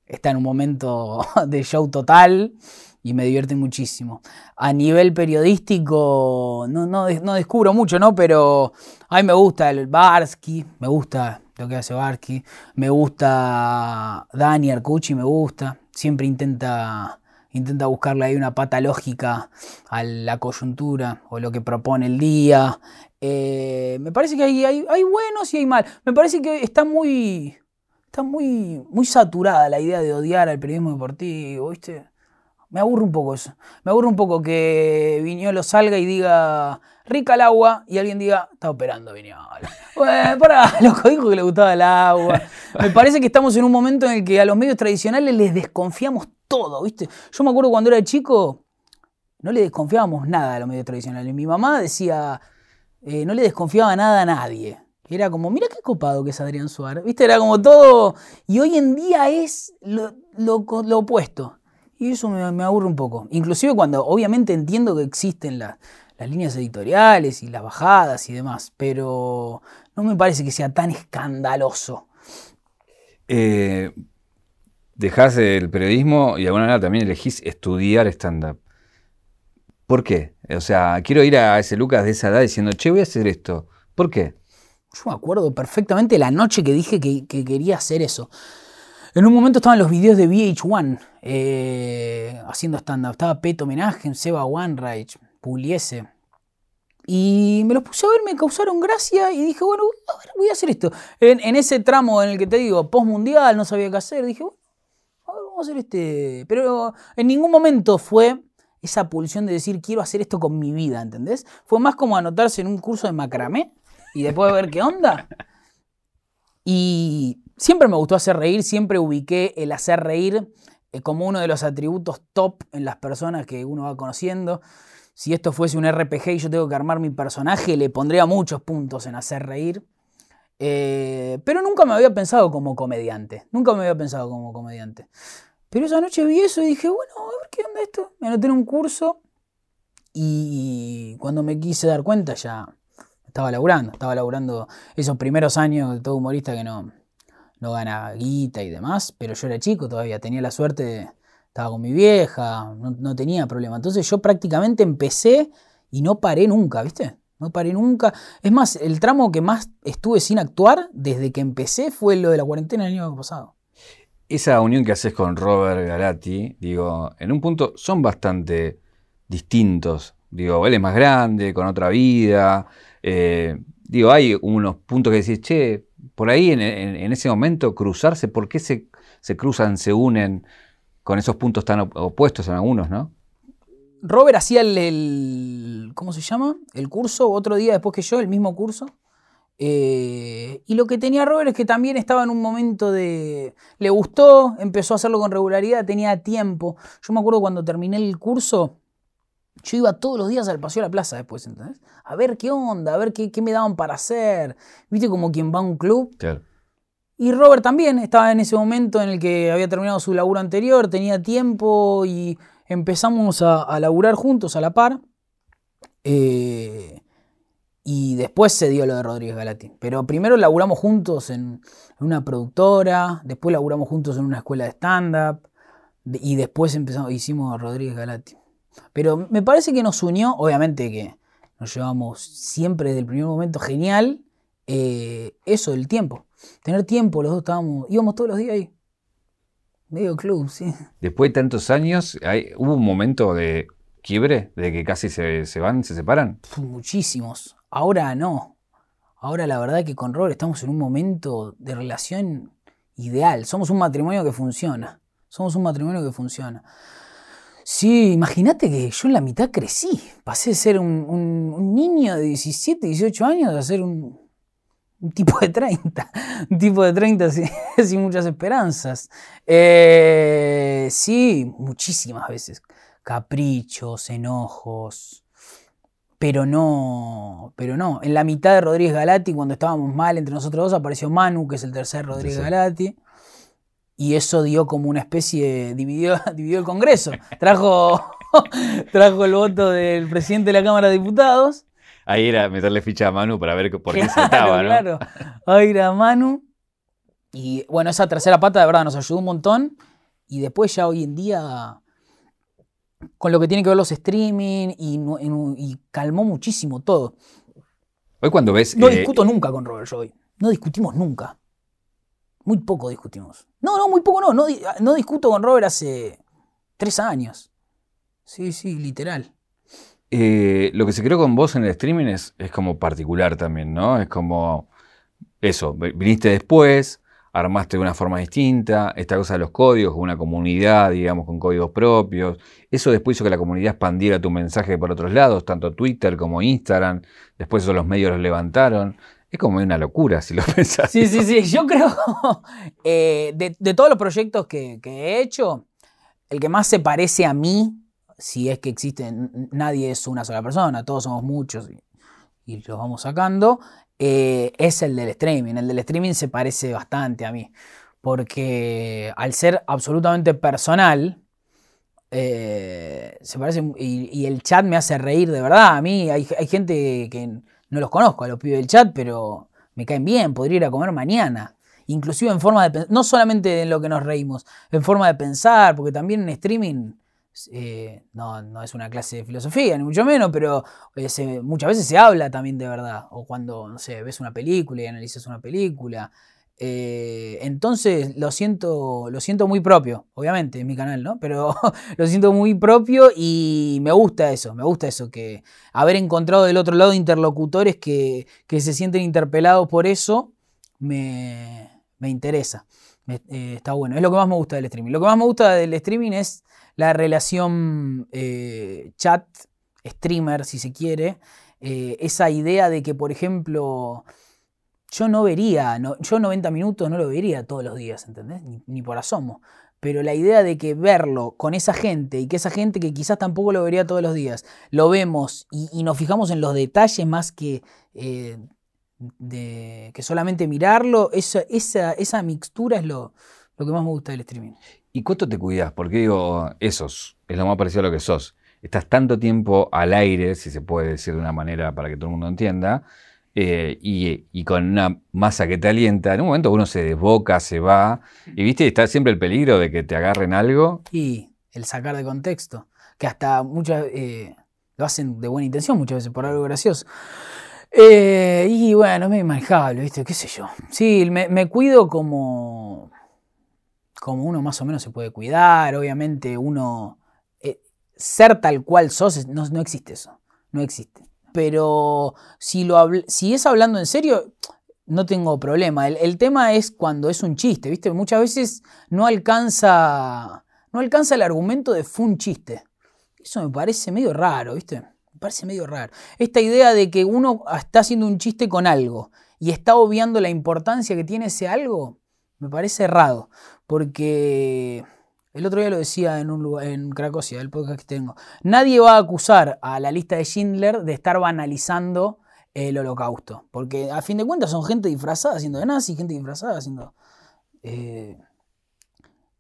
[SPEAKER 2] Está en un momento de show total y me divierte muchísimo. A nivel periodístico, no, no, no descubro mucho, ¿no? Pero a mí me gusta el Barsky, me gusta lo que hace Barsky, me gusta Dani Arcucci, me gusta. Siempre intenta intenta buscarle ahí una pata lógica a la coyuntura o lo que propone el día. Eh, me parece que hay, hay, hay buenos y hay mal. Me parece que está muy, está muy, muy saturada la idea de odiar al periodismo deportivo, ¿viste? Me aburre un poco eso. Me aburre un poco que Viñolo salga y diga rica el agua y alguien diga está operando Viñolo. Bueno, para, loco, dijo que le gustaba el agua. Me parece que estamos en un momento en el que a los medios tradicionales les desconfiamos todo, ¿viste? Yo me acuerdo cuando era chico, no le desconfiábamos nada a los medios tradicionales. Mi mamá decía, eh, no le desconfiaba nada a nadie. Era como, mira qué copado que es Adrián Suárez. ¿Viste? Era como todo. Y hoy en día es lo, lo opuesto. Y eso me, me aburre un poco. Inclusive cuando obviamente entiendo que existen la- las líneas editoriales y las bajadas y demás. Pero no me parece que sea tan escandaloso.
[SPEAKER 1] Eh, dejás el periodismo y de alguna manera también elegís estudiar stand-up. ¿Por qué? O sea, quiero ir a ese Lucas de esa edad diciendo, che, voy a hacer esto. ¿Por qué?
[SPEAKER 2] Yo me acuerdo perfectamente la noche que dije que, que quería hacer eso. En un momento estaban los videos de VH1 eh, haciendo stand-up. Estaba Peto Homenaje, Seba Wanreich, Pugliese. Y me los puse a ver, me causaron gracia y dije, bueno, a ver, voy a hacer esto. En, en ese tramo en el que te digo, post-mundial, no sabía qué hacer, dije, bueno, a ver, vamos a hacer este. Pero en ningún momento fue esa pulsión de decir, quiero hacer esto con mi vida, ¿entendés? Fue más como anotarse en un curso de macramé y después ver qué onda. Y siempre me gustó hacer reír, siempre ubiqué el hacer reír eh, como uno de los atributos top en las personas que uno va conociendo. Si esto fuese un RPG y yo tengo que armar mi personaje, le pondría muchos puntos en hacer reír. Eh, pero nunca me había pensado como comediante. Nunca me había pensado como comediante. Pero esa noche vi eso y dije, bueno, a ver qué onda esto. Me anoté en un curso y cuando me quise dar cuenta ya estaba laburando. Estaba laburando esos primeros años de todo humorista que no, no gana guita y demás. Pero yo era chico todavía, tenía la suerte de estaba con mi vieja, no, tenía problema. Entonces yo prácticamente empecé y no paré nunca, ¿viste? No paré nunca. Es más, el tramo que más estuve sin actuar desde que empecé fue lo de la cuarentena el año pasado.
[SPEAKER 1] Esa unión que haces con Robert Galati, digo, en un punto son bastante distintos. Digo, él es más grande, con otra vida. Eh, digo, hay unos puntos que decís, che, por ahí en, ese momento cruzarse, ¿por qué se, se cruzan, se unen? con esos puntos tan opuestos en algunos, ¿no?
[SPEAKER 2] Robert hacía el, ¿cómo se llama? El curso otro día después que yo, el mismo curso. Eh, y lo que tenía Robert es que también estaba en un momento de... Le gustó, empezó a hacerlo con regularidad, tenía tiempo. Yo me acuerdo cuando terminé el curso, yo iba todos los días al paseo a la plaza después, ¿entendés? A ver qué onda, a ver qué, qué me daban para hacer. ¿Viste como quien va a un club? Claro. Y Robert también estaba en ese momento en el que había terminado su laburo anterior, tenía tiempo y empezamos a, laburar juntos a la par. Eh, y después se dio lo de Rodríguez Galati. Pero primero laburamos juntos en, una productora, después laburamos juntos en una escuela de stand-up y después empezamos, hicimos a Rodríguez Galati. Pero me parece que nos unió, obviamente que nos llevamos siempre desde el primer momento genial, eh, eso, el tiempo. Tener tiempo, los dos estábamos, íbamos todos los días ahí. Medio club, sí.
[SPEAKER 1] Después de tantos años, hay, ¿hubo un momento de quiebre? ¿De que casi se, van, se separan?
[SPEAKER 2] muchísimos. Ahora no. Ahora la verdad que con Robert estamos en un momento de relación ideal. Somos un matrimonio que funciona. Somos un matrimonio que funciona. Sí, imagínate que yo en la mitad crecí. Pasé de ser un, un niño de 17, 18 años a ser un, un tipo de 30, un tipo de 30 sin, muchas esperanzas. Eh, sí, muchísimas veces. Caprichos, enojos. Pero no, pero no. En la mitad de Rodríguez Galati, cuando estábamos mal entre nosotros dos, apareció Manu, que es el tercer Rodríguez Galati. Y eso dio como una especie, dividió, dividió el Congreso. Trajo, trajo el voto del presidente de la Cámara de Diputados
[SPEAKER 1] Ahí era meterle ficha a Manu para ver por qué saltaba, ¿no? Claro,
[SPEAKER 2] ahí era Manu. Y bueno, esa tercera pata de verdad nos ayudó un montón. Y después ya hoy en día, con lo que tiene que ver los streaming, y, calmó muchísimo todo.
[SPEAKER 1] Hoy cuando ves...
[SPEAKER 2] No eh, discuto nunca con Robert hoy. No discutimos nunca. Muy poco discutimos. No, no, muy poco no. No, no discuto con Robert hace tres años. Sí, sí, literal.
[SPEAKER 1] Eh, lo que se creó con vos en el streaming es, como particular también, ¿no? Es como eso, viniste después, armaste de una forma distinta, esta cosa de los códigos, una comunidad, digamos, con códigos propios. Eso después hizo que la comunidad expandiera tu mensaje por otros lados, tanto Twitter como Instagram. Después eso los medios los levantaron. Es como una locura si lo pensás.
[SPEAKER 2] Sí, sí, sí. Yo creo, eh, de, todos los proyectos que, que he hecho, el que más se parece a mí si es que existe, nadie es una sola persona, todos somos muchos y, los vamos sacando, eh, es el del streaming. El del streaming se parece bastante a mí, porque al ser absolutamente personal, eh, se parece, y, el chat me hace reír de verdad. A mí hay, gente que no los conozco, a los pibes del chat, pero me caen bien, podría ir a comer mañana. Inclusive en forma de, no solamente en lo que nos reímos, en forma de pensar, porque también en streaming eh, no, no, es una clase de filosofía, ni mucho menos, pero muchas veces se habla también de verdad. O cuando, no sé, ves una película y analizas una película. Eh, entonces lo siento, lo siento muy propio, obviamente, en mi canal, ¿no? Pero lo siento muy propio y me gusta eso, me gusta eso, que haber encontrado del otro lado interlocutores que, que se sienten interpelados por eso, me, me interesa. Eh, está bueno, es lo que más me gusta del streaming. Lo que más me gusta del streaming es la relación eh, chat, streamer, si se quiere. esa idea de que, por ejemplo, yo no vería, no, yo 90 minutos no lo vería todos los días, ¿entendés? Ni, por asomo. Pero la idea de que verlo con esa gente y que esa gente que quizás tampoco lo vería todos los días, lo vemos y, nos fijamos en los detalles más que, eh, que solamente mirarlo, esa, esa, esa mixtura es lo, lo que más me gusta del streaming.
[SPEAKER 1] ¿Y cuánto te cuidas? Porque digo, esos, es lo más parecido a lo que sos. Estás tanto tiempo al aire, si se puede decir de una manera para que todo el mundo entienda, eh, y, con una masa que te alienta, en un momento uno se desboca, se va, y viste, está siempre el peligro de que te agarren algo.
[SPEAKER 2] Y el sacar de contexto, que hasta muchas eh, lo hacen de buena intención muchas veces por algo gracioso. Eh, y bueno, es medio manejable, ¿viste? ¿Qué sé yo? Sí, me, cuido como, como uno más o menos se puede cuidar. Obviamente, uno. ser tal cual sos, no, no existe eso. No existe pero si, lo si es hablando en serio, no tengo problema. El, tema es cuando es un chiste, ¿viste? Muchas veces no alcanza, no alcanza el argumento de fue un chiste. Eso me parece medio raro, ¿viste? Me parece medio raro. Esta idea de que uno está haciendo un chiste con algo y está obviando la importancia que tiene ese algo, me parece errado. Porque el otro día lo decía en un lugar, en Cracosia, el podcast que tengo. Nadie va a acusar a la lista de Schindler de estar banalizando el holocausto. Porque a fin de cuentas son gente disfrazada haciendo de nazi, gente disfrazada haciendo. Eh,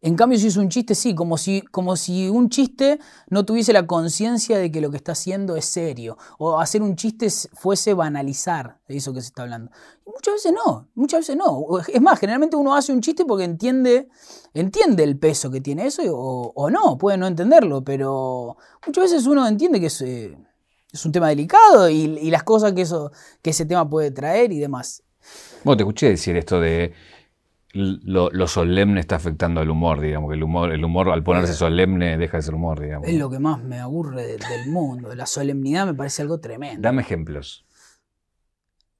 [SPEAKER 2] en cambio, si es un chiste, sí, como si, como si un chiste no tuviese la conciencia de que lo que está haciendo es serio. O hacer un chiste fuese banalizar eso que se está hablando. muchas veces no, muchas veces no. Es más, generalmente uno hace un chiste porque entiende, entiende el peso que tiene eso o, no, puede no entenderlo, pero muchas veces uno entiende que es, eh, es un tema delicado y, y, las cosas que, eso, que ese tema puede traer y demás.
[SPEAKER 1] Bueno, te escuché decir esto de lo, solemne está afectando al humor, digamos, que el humor, el humor al ponerse solemne deja de ser humor, digamos.
[SPEAKER 2] Es lo que más me aburre del mundo. La solemnidad me parece algo tremendo.
[SPEAKER 1] Dame ejemplos.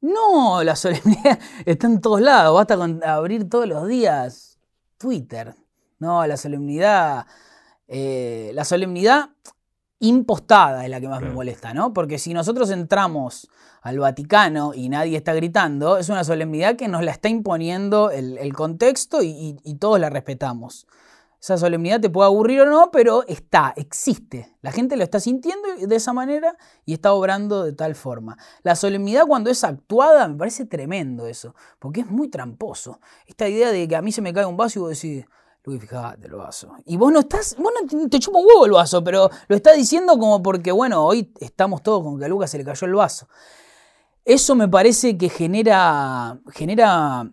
[SPEAKER 2] No, la solemnidad está en todos lados. Basta con abrir todos los días Twitter. No, la solemnidad. Eh, la solemnidad impostada es la que más me molesta, ¿no? Porque si nosotros entramos al Vaticano y nadie está gritando, es una solemnidad que nos la está imponiendo el, contexto y, todos la respetamos. Esa solemnidad te puede aburrir o no, pero está, existe. La gente lo está sintiendo de esa manera y está obrando de tal forma. La solemnidad cuando es actuada me parece tremendo eso, porque es muy tramposo. Esta idea de que a mí se me cae un vaso y vos decís, Luis, fíjate el vaso. Y vos no estás, vos no te chupa un huevo el vaso, pero lo estás diciendo como porque, bueno, hoy estamos todos con que a Lucas se le cayó el vaso. Eso me parece que genera, genera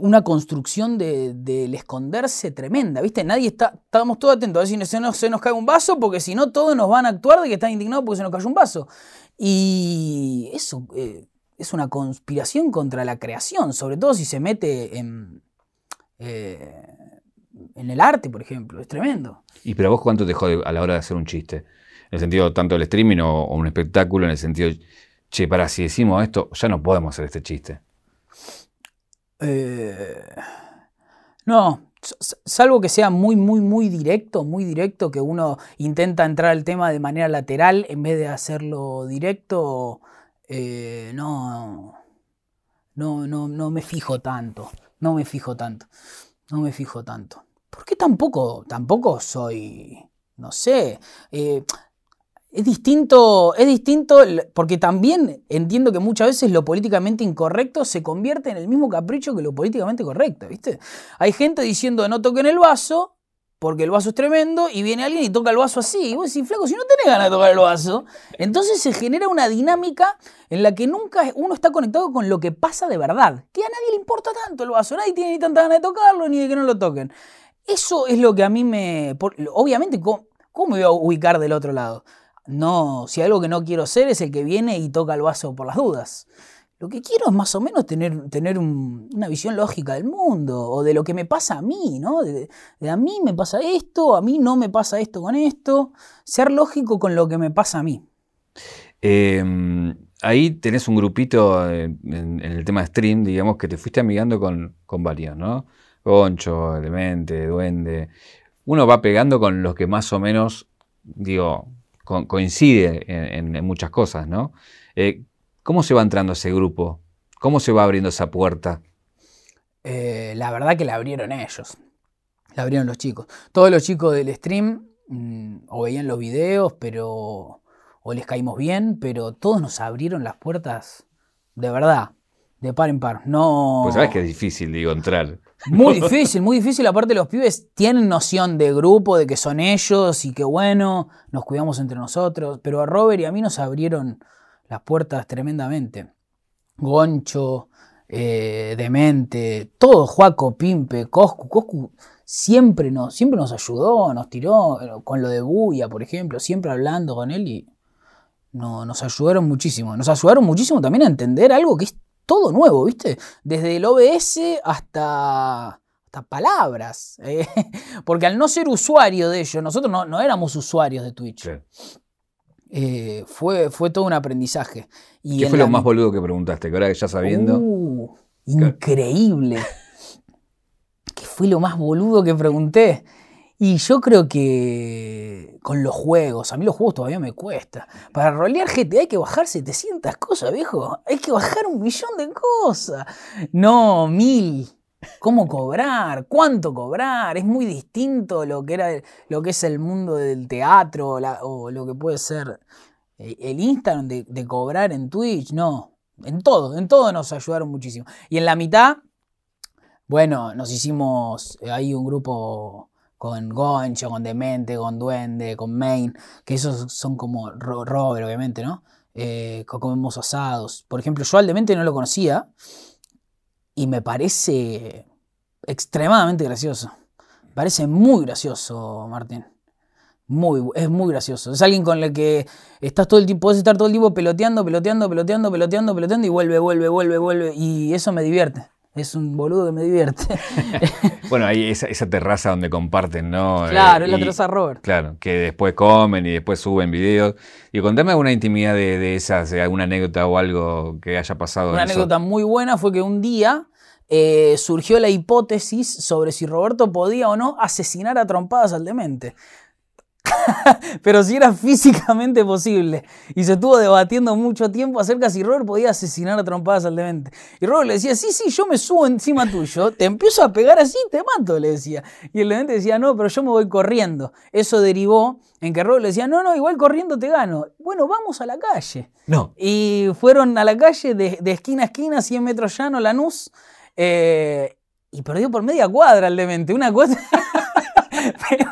[SPEAKER 2] una construcción del de, esconderse tremenda, ¿viste? Nadie está, estamos todos atentos a ver si se nos, se nos cae un vaso, porque si no todos nos van a actuar de que están indignados porque se nos cayó un vaso. Y eso eh, es una conspiración contra la creación, sobre todo si se mete en... Eh, en el arte, por ejemplo. Es tremendo.
[SPEAKER 1] ¿Y pero vos cuánto te jode a la hora de hacer un chiste? En el sentido tanto del streaming o, un espectáculo, en el sentido, che, para, si decimos esto, ya no podemos hacer este chiste.
[SPEAKER 2] Eh, no, salvo que sea muy, muy, muy directo, muy directo, que uno intenta entrar al tema de manera lateral en vez de hacerlo directo, eh, no, no, no, no me fijo tanto, no me fijo tanto, no me fijo tanto. Porque tampoco, tampoco soy, no sé, eh, es distinto, es distinto, porque también entiendo que muchas veces lo políticamente incorrecto se convierte en el mismo capricho que lo políticamente correcto, ¿viste? Hay gente diciendo no toquen el vaso, porque el vaso es tremendo, y viene alguien y toca el vaso así. Y vos decís, flaco, si no tenés ganas de tocar el vaso, entonces se genera una dinámica en la que nunca uno está conectado con lo que pasa de verdad. Que a nadie le importa tanto el vaso, nadie tiene ni tanta ganas de tocarlo ni de que no lo toquen. Eso es lo que a mí me... obviamente, ¿cómo, me voy a ubicar del otro lado? No, si algo que no quiero ser es el que viene y toca el vaso por las dudas. lo que quiero es más o menos tener, tener un- una visión lógica del mundo o de lo que me pasa a mí, ¿no? De, a mí me pasa esto, a mí no me pasa esto con esto. Ser lógico con lo que me pasa a mí.
[SPEAKER 1] Eh, ahí tenés un grupito eh, en, en el tema stream, digamos, que te fuiste amigando con, con varios, ¿no? Goncho, Elemente, Duende. Uno va pegando con los que más o menos, digo, co- coincide en muchas cosas, ¿no? Eh, ¿Cómo se va entrando ese grupo? ¿Cómo se va abriendo esa puerta?
[SPEAKER 2] Eh, la verdad que la abrieron ellos. La abrieron los chicos. Todos los chicos del stream mm, o veían los videos, pero. o les caímos bien, pero todos nos abrieron las puertas de verdad. De par en par. No.
[SPEAKER 1] Pues sabes que es difícil, digo, entrar.
[SPEAKER 2] Muy difícil, muy difícil. Aparte, los pibes tienen noción de grupo, de que son ellos y que bueno, nos cuidamos entre nosotros. Pero a Robert y a mí nos abrieron las puertas tremendamente. Goncho, eh, Demente, todo, Juaco, Pimpe, Coscu. Coscu siempre nos, siempre nos ayudó, nos tiró eh, con lo de Buya, por ejemplo, siempre hablando con él y no, nos ayudaron muchísimo. Nos ayudaron muchísimo también a entender algo que es todo nuevo, ¿viste? Desde el OBS hasta, hasta palabras. eh, porque al no ser usuario de ellos, nosotros no, no éramos usuarios de Twitch. Eh, fue, fue todo un aprendizaje. Y
[SPEAKER 1] ¿Qué fue
[SPEAKER 2] la
[SPEAKER 1] lo más boludo que preguntaste? Que ahora que ya sabiendo.
[SPEAKER 2] Uh, increíble. ¿Qué fue lo más boludo que pregunté? Y yo creo que con los juegos, a mí los juegos todavía me cuesta. Para rolear GTA hay que bajar 700 cosas, viejo. Hay que bajar un millón de cosas. No, mil. ¿Cómo cobrar? ¿Cuánto cobrar? Es muy distinto lo que, era, lo que es el mundo del teatro o lo que puede ser eh, el Instagram de, de cobrar en Twitch. No, en todo, en todo nos ayudaron muchísimo. Y en la mitad, bueno, nos hicimos eh, ahí un grupo con Goncho, con Demente, con Duende, con Main, que esos son como Ro- Robert, obviamente, ¿no? Eh, co- comemos asados. Por ejemplo, yo al Demente no lo conocía y me parece extremadamente gracioso. Parece muy gracioso, Martín. Muy, es muy gracioso. Es alguien con el que estás todo el tiempo, puedes estar todo el tiempo peloteando, peloteando, peloteando, peloteando, peloteando y vuelve, vuelve, vuelve, vuelve. Y eso me divierte. Es un boludo que me divierte.
[SPEAKER 1] Bueno, hay esa, esa terraza donde comparten, ¿no?
[SPEAKER 2] claro,
[SPEAKER 1] Eh,
[SPEAKER 2] es la terraza Robert.
[SPEAKER 1] Claro, que después comen y después suben videos. Y contame alguna intimidad de, de esas, alguna anécdota o algo que haya pasado.
[SPEAKER 2] Una
[SPEAKER 1] en eso.
[SPEAKER 2] anécdota muy buena fue que un día eh, surgió la hipótesis sobre si Roberto podía o no asesinar a trompadas al demente. Pero si era físicamente posible. Y se estuvo debatiendo mucho tiempo acerca si Robert podía asesinar a trompadas al demente. Y Robert le decía, sí, sí, yo me subo encima tuyo, te empiezo a pegar así, te mato, le decía. Y el demente decía, no, pero yo me voy corriendo. Eso derivó en que Robert le decía, no, no, igual corriendo te gano. Bueno, vamos a la calle.
[SPEAKER 1] No.
[SPEAKER 2] Y fueron a la calle de, de esquina a esquina, 100 metros llano, Lanús, eh, y perdió por media cuadra el demente. Una cosa. pero,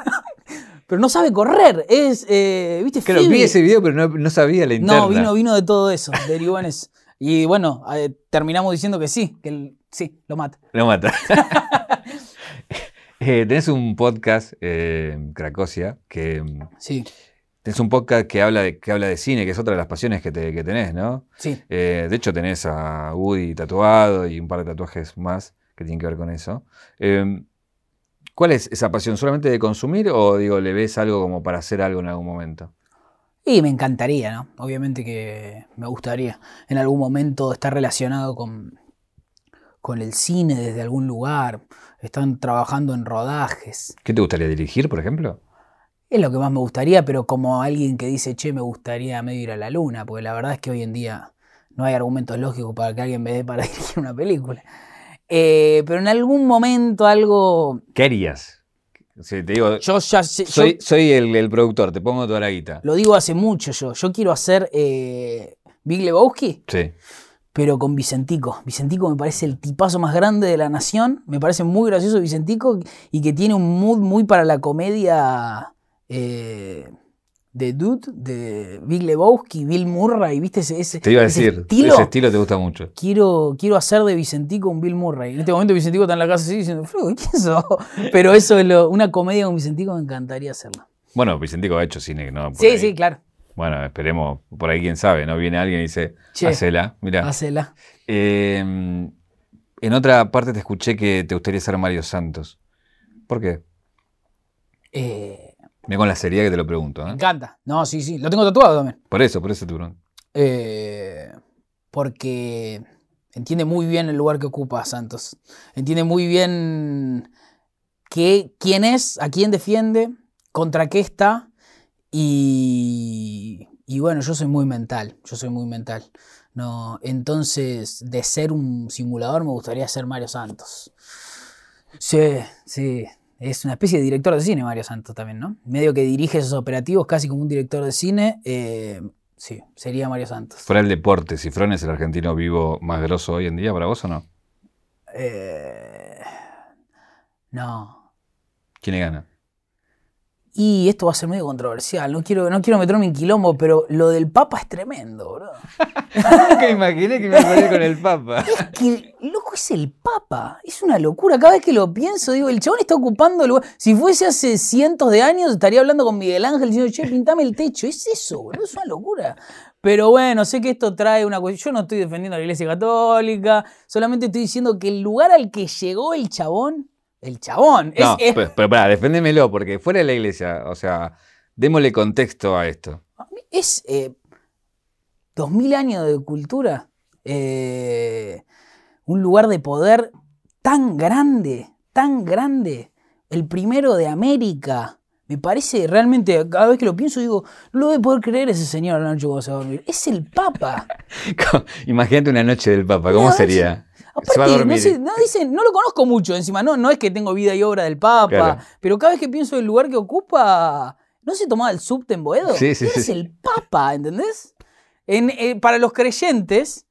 [SPEAKER 2] pero no sabe correr. Es, eh, ¿viste?
[SPEAKER 1] Claro,
[SPEAKER 2] Phoebe.
[SPEAKER 1] vi ese video, pero no, no sabía la interna.
[SPEAKER 2] No, vino, vino de todo eso, derivó en eso. Y bueno, eh, terminamos diciendo que sí, que el- sí, lo mata.
[SPEAKER 1] Lo mata. Eh, tenés un podcast, eh, Cracosia, que
[SPEAKER 2] Sí,
[SPEAKER 1] tenés un podcast que habla de, que habla de cine, que es otra de las pasiones que, te- que tenés, ¿no?
[SPEAKER 2] sí.
[SPEAKER 1] De hecho, tenés a Woody tatuado y un par de tatuajes más que tienen que ver con eso. ¿Cuál es esa pasión? ¿Solamente de consumir o digo, le ves algo como para hacer algo en algún momento?
[SPEAKER 2] Y me encantaría, ¿no? Obviamente que me gustaría en algún momento estar relacionado con, con el cine desde algún lugar. Están trabajando en rodajes.
[SPEAKER 1] ¿Qué te gustaría dirigir, por ejemplo?
[SPEAKER 2] Es lo que más me gustaría, pero como alguien que dice, che, me gustaría medio ir a la luna, porque la verdad es que hoy en día no hay argumentos lógicos para que alguien me dé para dirigir una película. Eh, pero en algún momento algo...
[SPEAKER 1] ¿Qué harías? Si te digo,
[SPEAKER 2] Yo ya sé, yo-
[SPEAKER 1] soy, soy el, el productor, te pongo toda la guita.
[SPEAKER 2] lo digo hace mucho yo, yo quiero hacer eh, Big Lebowski,
[SPEAKER 1] Sí.
[SPEAKER 2] pero con Vicentico. Vicentico me parece el tipazo más grande de la nación. Me parece muy gracioso Vicentico y que tiene un mood muy para la comedia eh, de Dude, de Big Lebowski, Bill Murray, ¿viste ese, ese,
[SPEAKER 1] Te iba a
[SPEAKER 2] ese
[SPEAKER 1] decir,
[SPEAKER 2] estilo?
[SPEAKER 1] ese estilo te gusta mucho.
[SPEAKER 2] Quiero, quiero hacer de Vicentico un Bill Murray. En este momento Vicentico está en la casa así diciendo, "Fru, ¿quién sos?". Pero eso es lo- una comedia con Vicentico me encantaría hacerla.
[SPEAKER 1] Bueno, Vicentico ha hecho cine, ¿no?
[SPEAKER 2] Sí,
[SPEAKER 1] ahí.
[SPEAKER 2] sí, claro.
[SPEAKER 1] Bueno, esperemos, por ahí quién sabe, ¿no? Viene alguien y dice,
[SPEAKER 2] Che,
[SPEAKER 1] hacela, mira.
[SPEAKER 2] Hacela.
[SPEAKER 1] en otra parte te escuché que te gustaría ser Mario Santos. ¿Por qué?
[SPEAKER 2] Eh,
[SPEAKER 1] Mira con la seriedad que te lo pregunto,
[SPEAKER 2] me
[SPEAKER 1] ¿eh?
[SPEAKER 2] encanta. No, sí, sí. Lo tengo tatuado también.
[SPEAKER 1] Por eso, por eso te pregunto.
[SPEAKER 2] Eh, porque entiende muy bien el lugar que ocupa Santos. Entiende muy bien qué, quién es, a quién defiende, contra qué está. Y, y bueno, yo soy muy mental. Yo soy muy mental. No, entonces, de ser un simulador, me gustaría ser Mario Santos. Sí, sí. Es una especie de director de cine, Mario Santos también, ¿no? Medio que dirige esos operativos casi como un director de cine. eh, sí, sería Mario Santos.
[SPEAKER 1] Fuera el deporte, ¿Cifrón es el argentino vivo más grosso hoy en día para vos o no?
[SPEAKER 2] Eh, no.
[SPEAKER 1] ¿Quién le gana?
[SPEAKER 2] Y esto va a ser medio controversial. No quiero, no quiero meterme en quilombo, pero lo del Papa es tremendo, bro.
[SPEAKER 1] que imaginé que me iba con el Papa.
[SPEAKER 2] Es que, loco, es el Papa. Es una locura. Cada vez que lo pienso, digo, el chabón está ocupando el lugar. Si fuese hace cientos de años, estaría hablando con Miguel Ángel diciendo, che, pintame el techo. Es eso, bro. Es una locura. Pero bueno, sé que esto trae una cuestión. Yo no estoy defendiendo a la Iglesia Católica. Solamente estoy diciendo que el lugar al que llegó el chabón. El chabón. Es,
[SPEAKER 1] No,
[SPEAKER 2] es-
[SPEAKER 1] pero, pero pará, deféndemelo, porque fuera de la iglesia, o sea, démosle contexto a esto.
[SPEAKER 2] es eh, 2000 años de cultura, eh, un lugar de poder tan grande, tan grande, el primero de América. Me parece realmente, cada vez que lo pienso, digo, no lo voy a poder creer ese señor a la noche cuando se va a dormir. Es el Papa.
[SPEAKER 1] Imagínate una noche del Papa, ¿cómo sería?
[SPEAKER 2] Aparte. No, sé, no, dicen, no lo conozco mucho encima, no, no es que tengo vida y obra del Papa,
[SPEAKER 1] Claro.
[SPEAKER 2] pero cada vez que pienso en el lugar que ocupa, ¿no se tomaba el subte en Boedo?
[SPEAKER 1] Sí, sí,
[SPEAKER 2] es
[SPEAKER 1] sí.
[SPEAKER 2] el Papa, ¿entendés? En, eh, para los creyentes,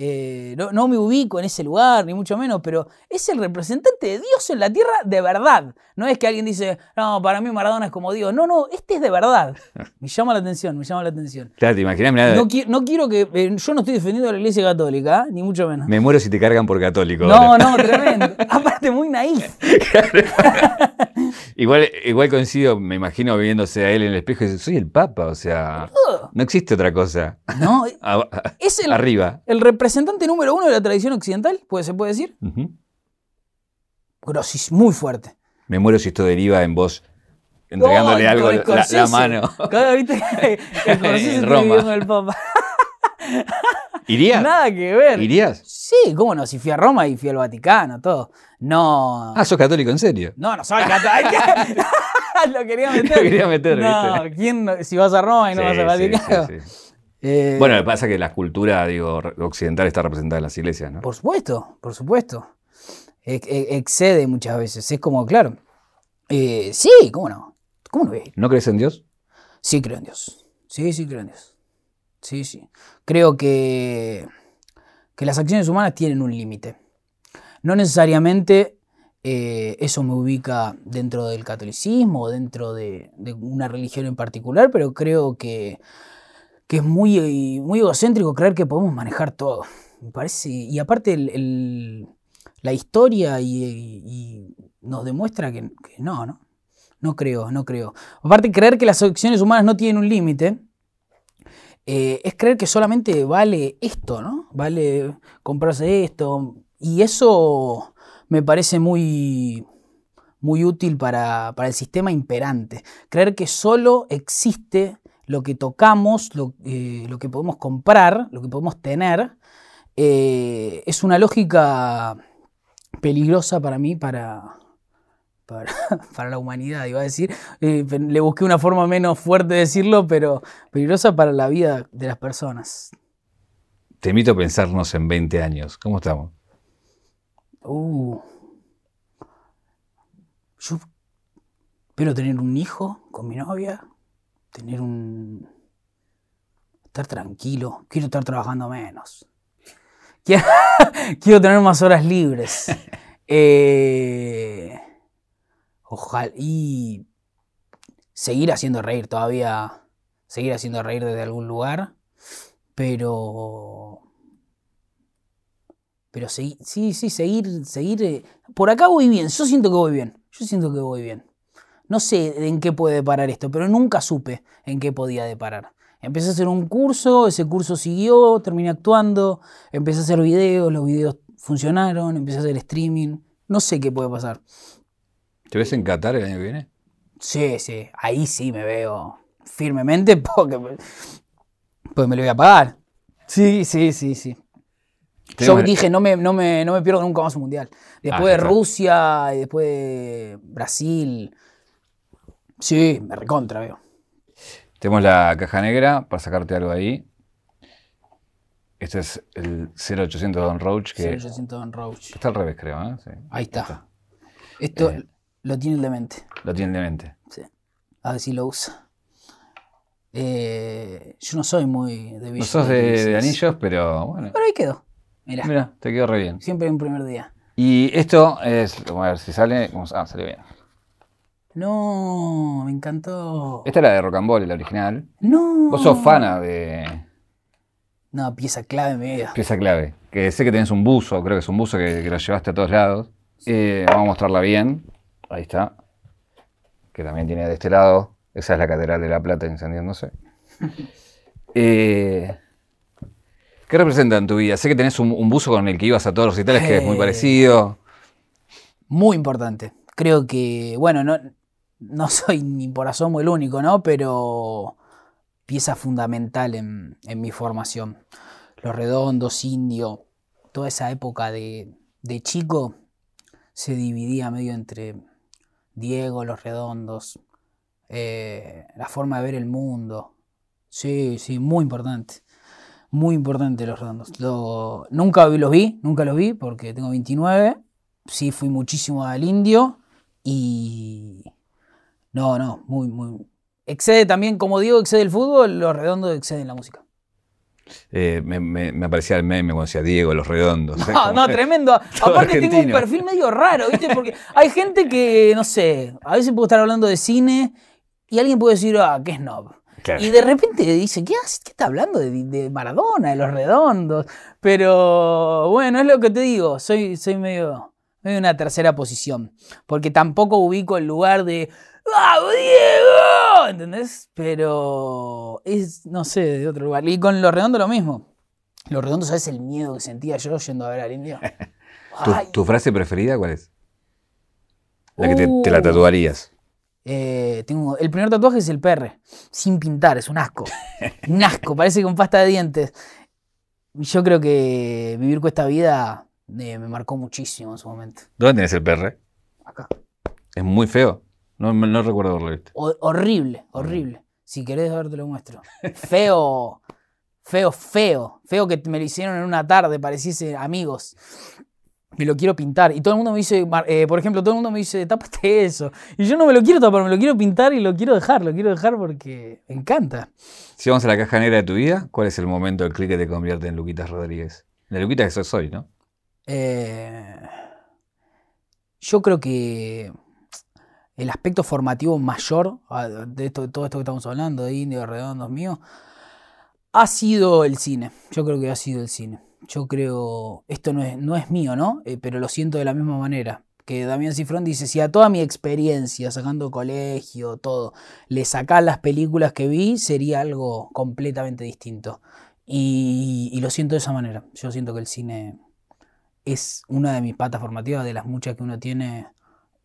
[SPEAKER 2] eh, no, no me ubico en ese lugar, ni mucho menos, pero es el representante de Dios en la tierra de verdad. No es que alguien dice, no, para mí Maradona es como Dios. No, no, este es de verdad. Me llama la atención, me llama la atención.
[SPEAKER 1] Claro, te imaginas, mirá,
[SPEAKER 2] No, qui- no quiero que. eh, yo no estoy defendiendo a la iglesia católica, ¿eh? ni mucho menos.
[SPEAKER 1] me muero si te cargan por católico.
[SPEAKER 2] No,
[SPEAKER 1] ahora.
[SPEAKER 2] no, tremendo. Aparte, muy naif.
[SPEAKER 1] Igual, igual coincido, me imagino viéndose a él en el espejo y dice, soy el Papa, o sea, no existe otra cosa.
[SPEAKER 2] No,
[SPEAKER 1] a-
[SPEAKER 2] es el,
[SPEAKER 1] arriba.
[SPEAKER 2] el representante número uno de la tradición occidental, ¿puede, ¿se puede decir?
[SPEAKER 1] Ujú.
[SPEAKER 2] Grosis, muy fuerte.
[SPEAKER 1] Me muero si esto deriva en vos entregándole algo, la, la mano.
[SPEAKER 2] Cada viste que que
[SPEAKER 1] En Roma.
[SPEAKER 2] el Papa.
[SPEAKER 1] ¿Irías?
[SPEAKER 2] Nada que ver.
[SPEAKER 1] ¿Irías?
[SPEAKER 2] Sí, cómo no, si fui a Roma y fui al Vaticano, todo. No.
[SPEAKER 1] Ah, sos católico, en serio.
[SPEAKER 2] No, no soy católico. Lo quería meter.
[SPEAKER 1] Lo quería meter,
[SPEAKER 2] No,
[SPEAKER 1] ¿viste?
[SPEAKER 2] ¿quién no- si vas a Roma y no
[SPEAKER 1] Sí,
[SPEAKER 2] vas al Vaticano?
[SPEAKER 1] sí, sí.
[SPEAKER 2] Eh,
[SPEAKER 1] Bueno, lo que pasa es que la cultura, digo, occidental está representada en las iglesias, ¿no?
[SPEAKER 2] Por supuesto, por supuesto. Ex- ex- excede muchas veces. Es como, claro. eh, sí, ¿cómo no? ¿Cómo no?
[SPEAKER 1] ¿No crees en Dios?
[SPEAKER 2] Sí, creo en Dios. Sí, sí, creo en Dios. Sí, sí. Creo que, que las acciones humanas tienen un límite. No necesariamente eh, eso me ubica dentro del catolicismo o dentro de, una religión en particular, pero creo que, que es muy, muy egocéntrico creer que podemos manejar todo. Me parece. Y aparte, la historia y nos demuestra que, que no, ¿no? No creo, no creo. Aparte, creer que las acciones humanas no tienen un límite eh, es creer que solamente vale esto, ¿no? Vale comprarse esto. Y eso me parece muy, muy útil para, para el sistema imperante. Creer que solo existe lo que tocamos, lo, eh, lo que podemos comprar, lo que podemos tener, eh, es una lógica peligrosa para mí, para, para, para la humanidad, iba a decir. Eh, le busqué una forma menos fuerte de decirlo, pero peligrosa para la vida de las personas.
[SPEAKER 1] Te invito a pensarnos en 20 años. ¿Cómo estamos?
[SPEAKER 2] Uh. Yo espero tener un hijo con mi novia, tener un... estar tranquilo, quiero estar trabajando menos. Quiero, quiero tener más horas libres. Eh, ojalá... Y seguir haciendo reír todavía, seguir haciendo reír desde algún lugar, pero... Pero segui- sí, sí, seguir, seguir. eh, Por acá voy bien, yo siento que voy bien. Yo siento que voy bien. No sé en qué puede deparar esto, pero nunca supe en qué podía deparar. Empecé a hacer un curso, ese curso siguió, terminé actuando, empecé a hacer videos, los videos funcionaron, empecé a hacer streaming. No sé qué puede pasar.
[SPEAKER 1] ¿Te ves en Qatar el año que viene?
[SPEAKER 2] Sí, sí, ahí sí me veo firmemente porque, porque me lo voy a pagar. Sí, sí, sí, sí. Yo
[SPEAKER 1] Tenemos-
[SPEAKER 2] dije, no me, no, me, no me pierdo nunca más un mundial. Después
[SPEAKER 1] Ah,
[SPEAKER 2] de. Rusia y después de Brasil. Sí, me recontra veo.
[SPEAKER 1] Tenemos la caja negra para sacarte algo ahí. Este es el 0800 Don Roach, que
[SPEAKER 2] 0800 Don Roach.
[SPEAKER 1] está al revés, creo. ¿eh? Sí.
[SPEAKER 2] Ahí está. Esto
[SPEAKER 1] Eh.
[SPEAKER 2] Lo tiene el demente.
[SPEAKER 1] Lo tiene de mente.
[SPEAKER 2] Sí. A ver si lo usa. Eh, yo no soy muy de
[SPEAKER 1] No sos de, anillos, pero bueno.
[SPEAKER 2] Pero ahí quedó. Mira,
[SPEAKER 1] Mira, te quedó re bien.
[SPEAKER 2] siempre en un primer día.
[SPEAKER 1] Y esto es, vamos a ver si sale. vamos- Ah, salió bien.
[SPEAKER 2] No, me encantó.
[SPEAKER 1] Esta es la de Rocambole, la original.
[SPEAKER 2] No.
[SPEAKER 1] Vos sos fana de
[SPEAKER 2] No, pieza clave en mi vida.
[SPEAKER 1] pieza clave. Que sé que tenés un buzo, creo que es un buzo que, que lo llevaste a todos lados. Eh, vamos a mostrarla bien. Ahí está. Que también tiene de este lado. Esa es la Catedral de la Plata incendiándose. Eh, ¿Qué representa en tu vida? Sé que tenés un, un buzo con el que ibas a todos los recitales que es muy
[SPEAKER 2] Eh.
[SPEAKER 1] parecido.
[SPEAKER 2] Muy importante. Creo que, bueno, no, no soy ni por asomo el único, ¿no? Pero pieza fundamental en, en mi formación. Los redondos, indio, toda esa época de, de chico se dividía medio entre Diego, los redondos, eh, la forma de ver el mundo. Sí, sí, muy importante. Muy importante los redondos. Lo- nunca los vi, nunca los vi porque tengo 29. Sí, fui muchísimo al indio y... No, no, muy, muy... Excede también, como digo, excede el fútbol, los redondos exceden la música.
[SPEAKER 1] Eh, me, me- me aparecía el meme cuando decía Diego, los redondos.
[SPEAKER 2] No, no, tremendo. Aparte tengo un perfil medio raro, ¿viste? Porque hay gente que, no sé, a veces puedo estar hablando de cine y alguien puede decir, ah, qué snob.
[SPEAKER 1] Claro.
[SPEAKER 2] Y de repente dice, ¿qué, hace? ¿qué está hablando de, de Maradona, de los redondos? Pero bueno, es lo que te digo, soy, soy medio, medio una tercera posición. Porque tampoco ubico el lugar de, ¡Ah, Diego! ¿Entendés? Pero es, no sé, de otro lugar. Y con los redondos lo mismo. Los redondos, ¿sabes el miedo que sentía yo yendo a ver al indio?
[SPEAKER 1] ¿Tu, frase preferida cuál es? La que te, te la
[SPEAKER 2] Uh.
[SPEAKER 1] tatuarías.
[SPEAKER 2] Eh, tengo, el primer tatuaje es el perre, sin pintar, es un asco. Un asco, parece con pasta de dientes. Yo creo que vivir con esta vida eh, me marcó muchísimo en su momento.
[SPEAKER 1] ¿Dónde tenés el perre?
[SPEAKER 2] Acá.
[SPEAKER 1] Es muy feo. No, no recuerdo haberlo visto.
[SPEAKER 2] Ho- horrible, horrible. Si querés ver, te lo muestro. Feo, feo, feo. Feo que me lo hicieron en una tarde, pareciese amigos. Me lo quiero pintar. Y todo el mundo me dice, eh, por ejemplo, todo el mundo me dice, tápate eso. Y yo no me lo quiero tapar, me lo quiero pintar y lo quiero dejar. Lo quiero dejar porque me encanta.
[SPEAKER 1] Si vamos a la caja negra de tu vida, ¿cuál es el momento del clic que te convierte en Luquitas Rodríguez? La Luquita que sos hoy, ¿no?
[SPEAKER 2] Eh, yo creo que el aspecto formativo mayor ah, de todo esto que estamos hablando, de Indio, Redondos mío, ha sido el cine. Yo creo que ha sido el cine. Yo creo, esto no es, no es mío, ¿no? Eh, pero lo siento de la misma manera. Que Damián Cifrón dice, si a toda mi experiencia, sacando colegio, todo, le sacás las películas que vi, sería algo completamente distinto. Y lo siento de esa manera. Yo siento que el cine es una de mis patas formativas, de las muchas que uno tiene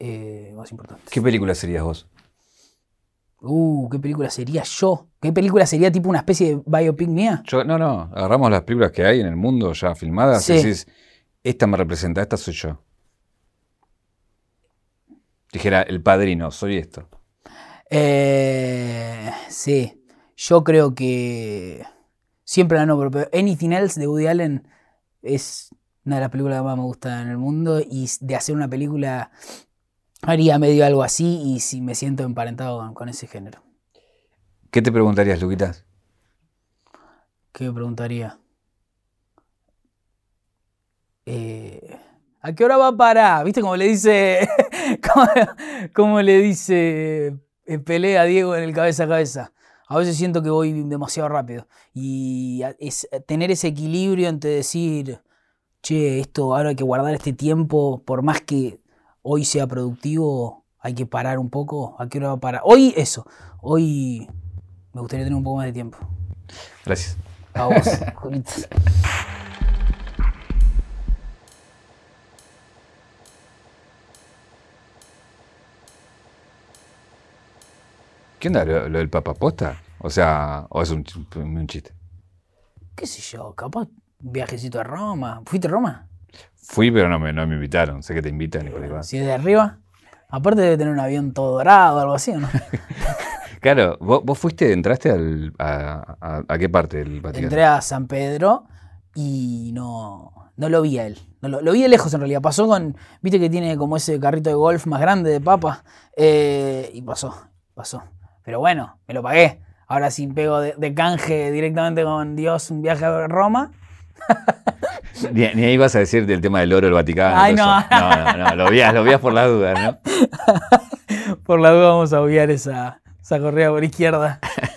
[SPEAKER 2] eh, más importantes.
[SPEAKER 1] ¿Qué película serías vos?
[SPEAKER 2] Uh, ¿qué película sería yo? ¿Qué película sería tipo una especie de biopic mía?
[SPEAKER 1] Yo, no, no, agarramos las películas que hay en el mundo ya filmadas
[SPEAKER 2] Sí.
[SPEAKER 1] y decís, esta me representa, esta soy yo. Dijera, el padrino, soy esto.
[SPEAKER 2] Eh, sí, yo creo que siempre la nombro, pero Anything Else de Woody Allen es una de las películas que más me gustan en el mundo y de hacer una película haría medio algo así y si me siento emparentado con, con ese género.
[SPEAKER 1] ¿Qué te preguntarías, Luquitas?
[SPEAKER 2] ¿Qué me preguntaría? Eh, ¿A qué hora va a parar? ¿Viste cómo le dice, cómo, cómo le dice eh, Pelé a Diego en el cabeza a cabeza? A veces siento que voy demasiado rápido. Y es tener ese equilibrio entre decir, che, esto ahora hay que guardar este tiempo, por más que hoy sea productivo, hay que parar un poco. ¿A qué hora va a parar? Hoy eso, hoy me gustaría tener un poco más de tiempo.
[SPEAKER 1] Gracias.
[SPEAKER 2] A vos.
[SPEAKER 1] ¿Qué onda lo, lo del Papa Posta? O sea, o es un, un chiste.
[SPEAKER 2] ¿Qué sé yo? Capaz un viajecito a Roma. ¿Fuiste a Roma?
[SPEAKER 1] Fui, pero no me, no me invitaron. Sé que te invitan y por ahí vas.
[SPEAKER 2] Si es de arriba. Aparte debe tener un avión todo dorado o algo así, ¿o no?
[SPEAKER 1] Claro, ¿vos, vos fuiste, entraste al, a, a- a qué parte del Vaticano?
[SPEAKER 2] Entré a San Pedro y no, no lo vi a él. No lo, lo vi de lejos en realidad. Pasó con, viste que tiene como ese carrito de golf más grande de papa. eh, y pasó, pasó. Pero bueno, me lo pagué. Ahora sí pego de, de canje directamente con Dios un viaje a Roma.
[SPEAKER 1] Ni, ni ahí vas a decir del tema del oro del Vaticano.
[SPEAKER 2] Ay, no.
[SPEAKER 1] no, no, no, lo vías, lo vías por las dudas, ¿no?
[SPEAKER 2] Por la duda vamos a obviar esa, esa corrida por izquierda.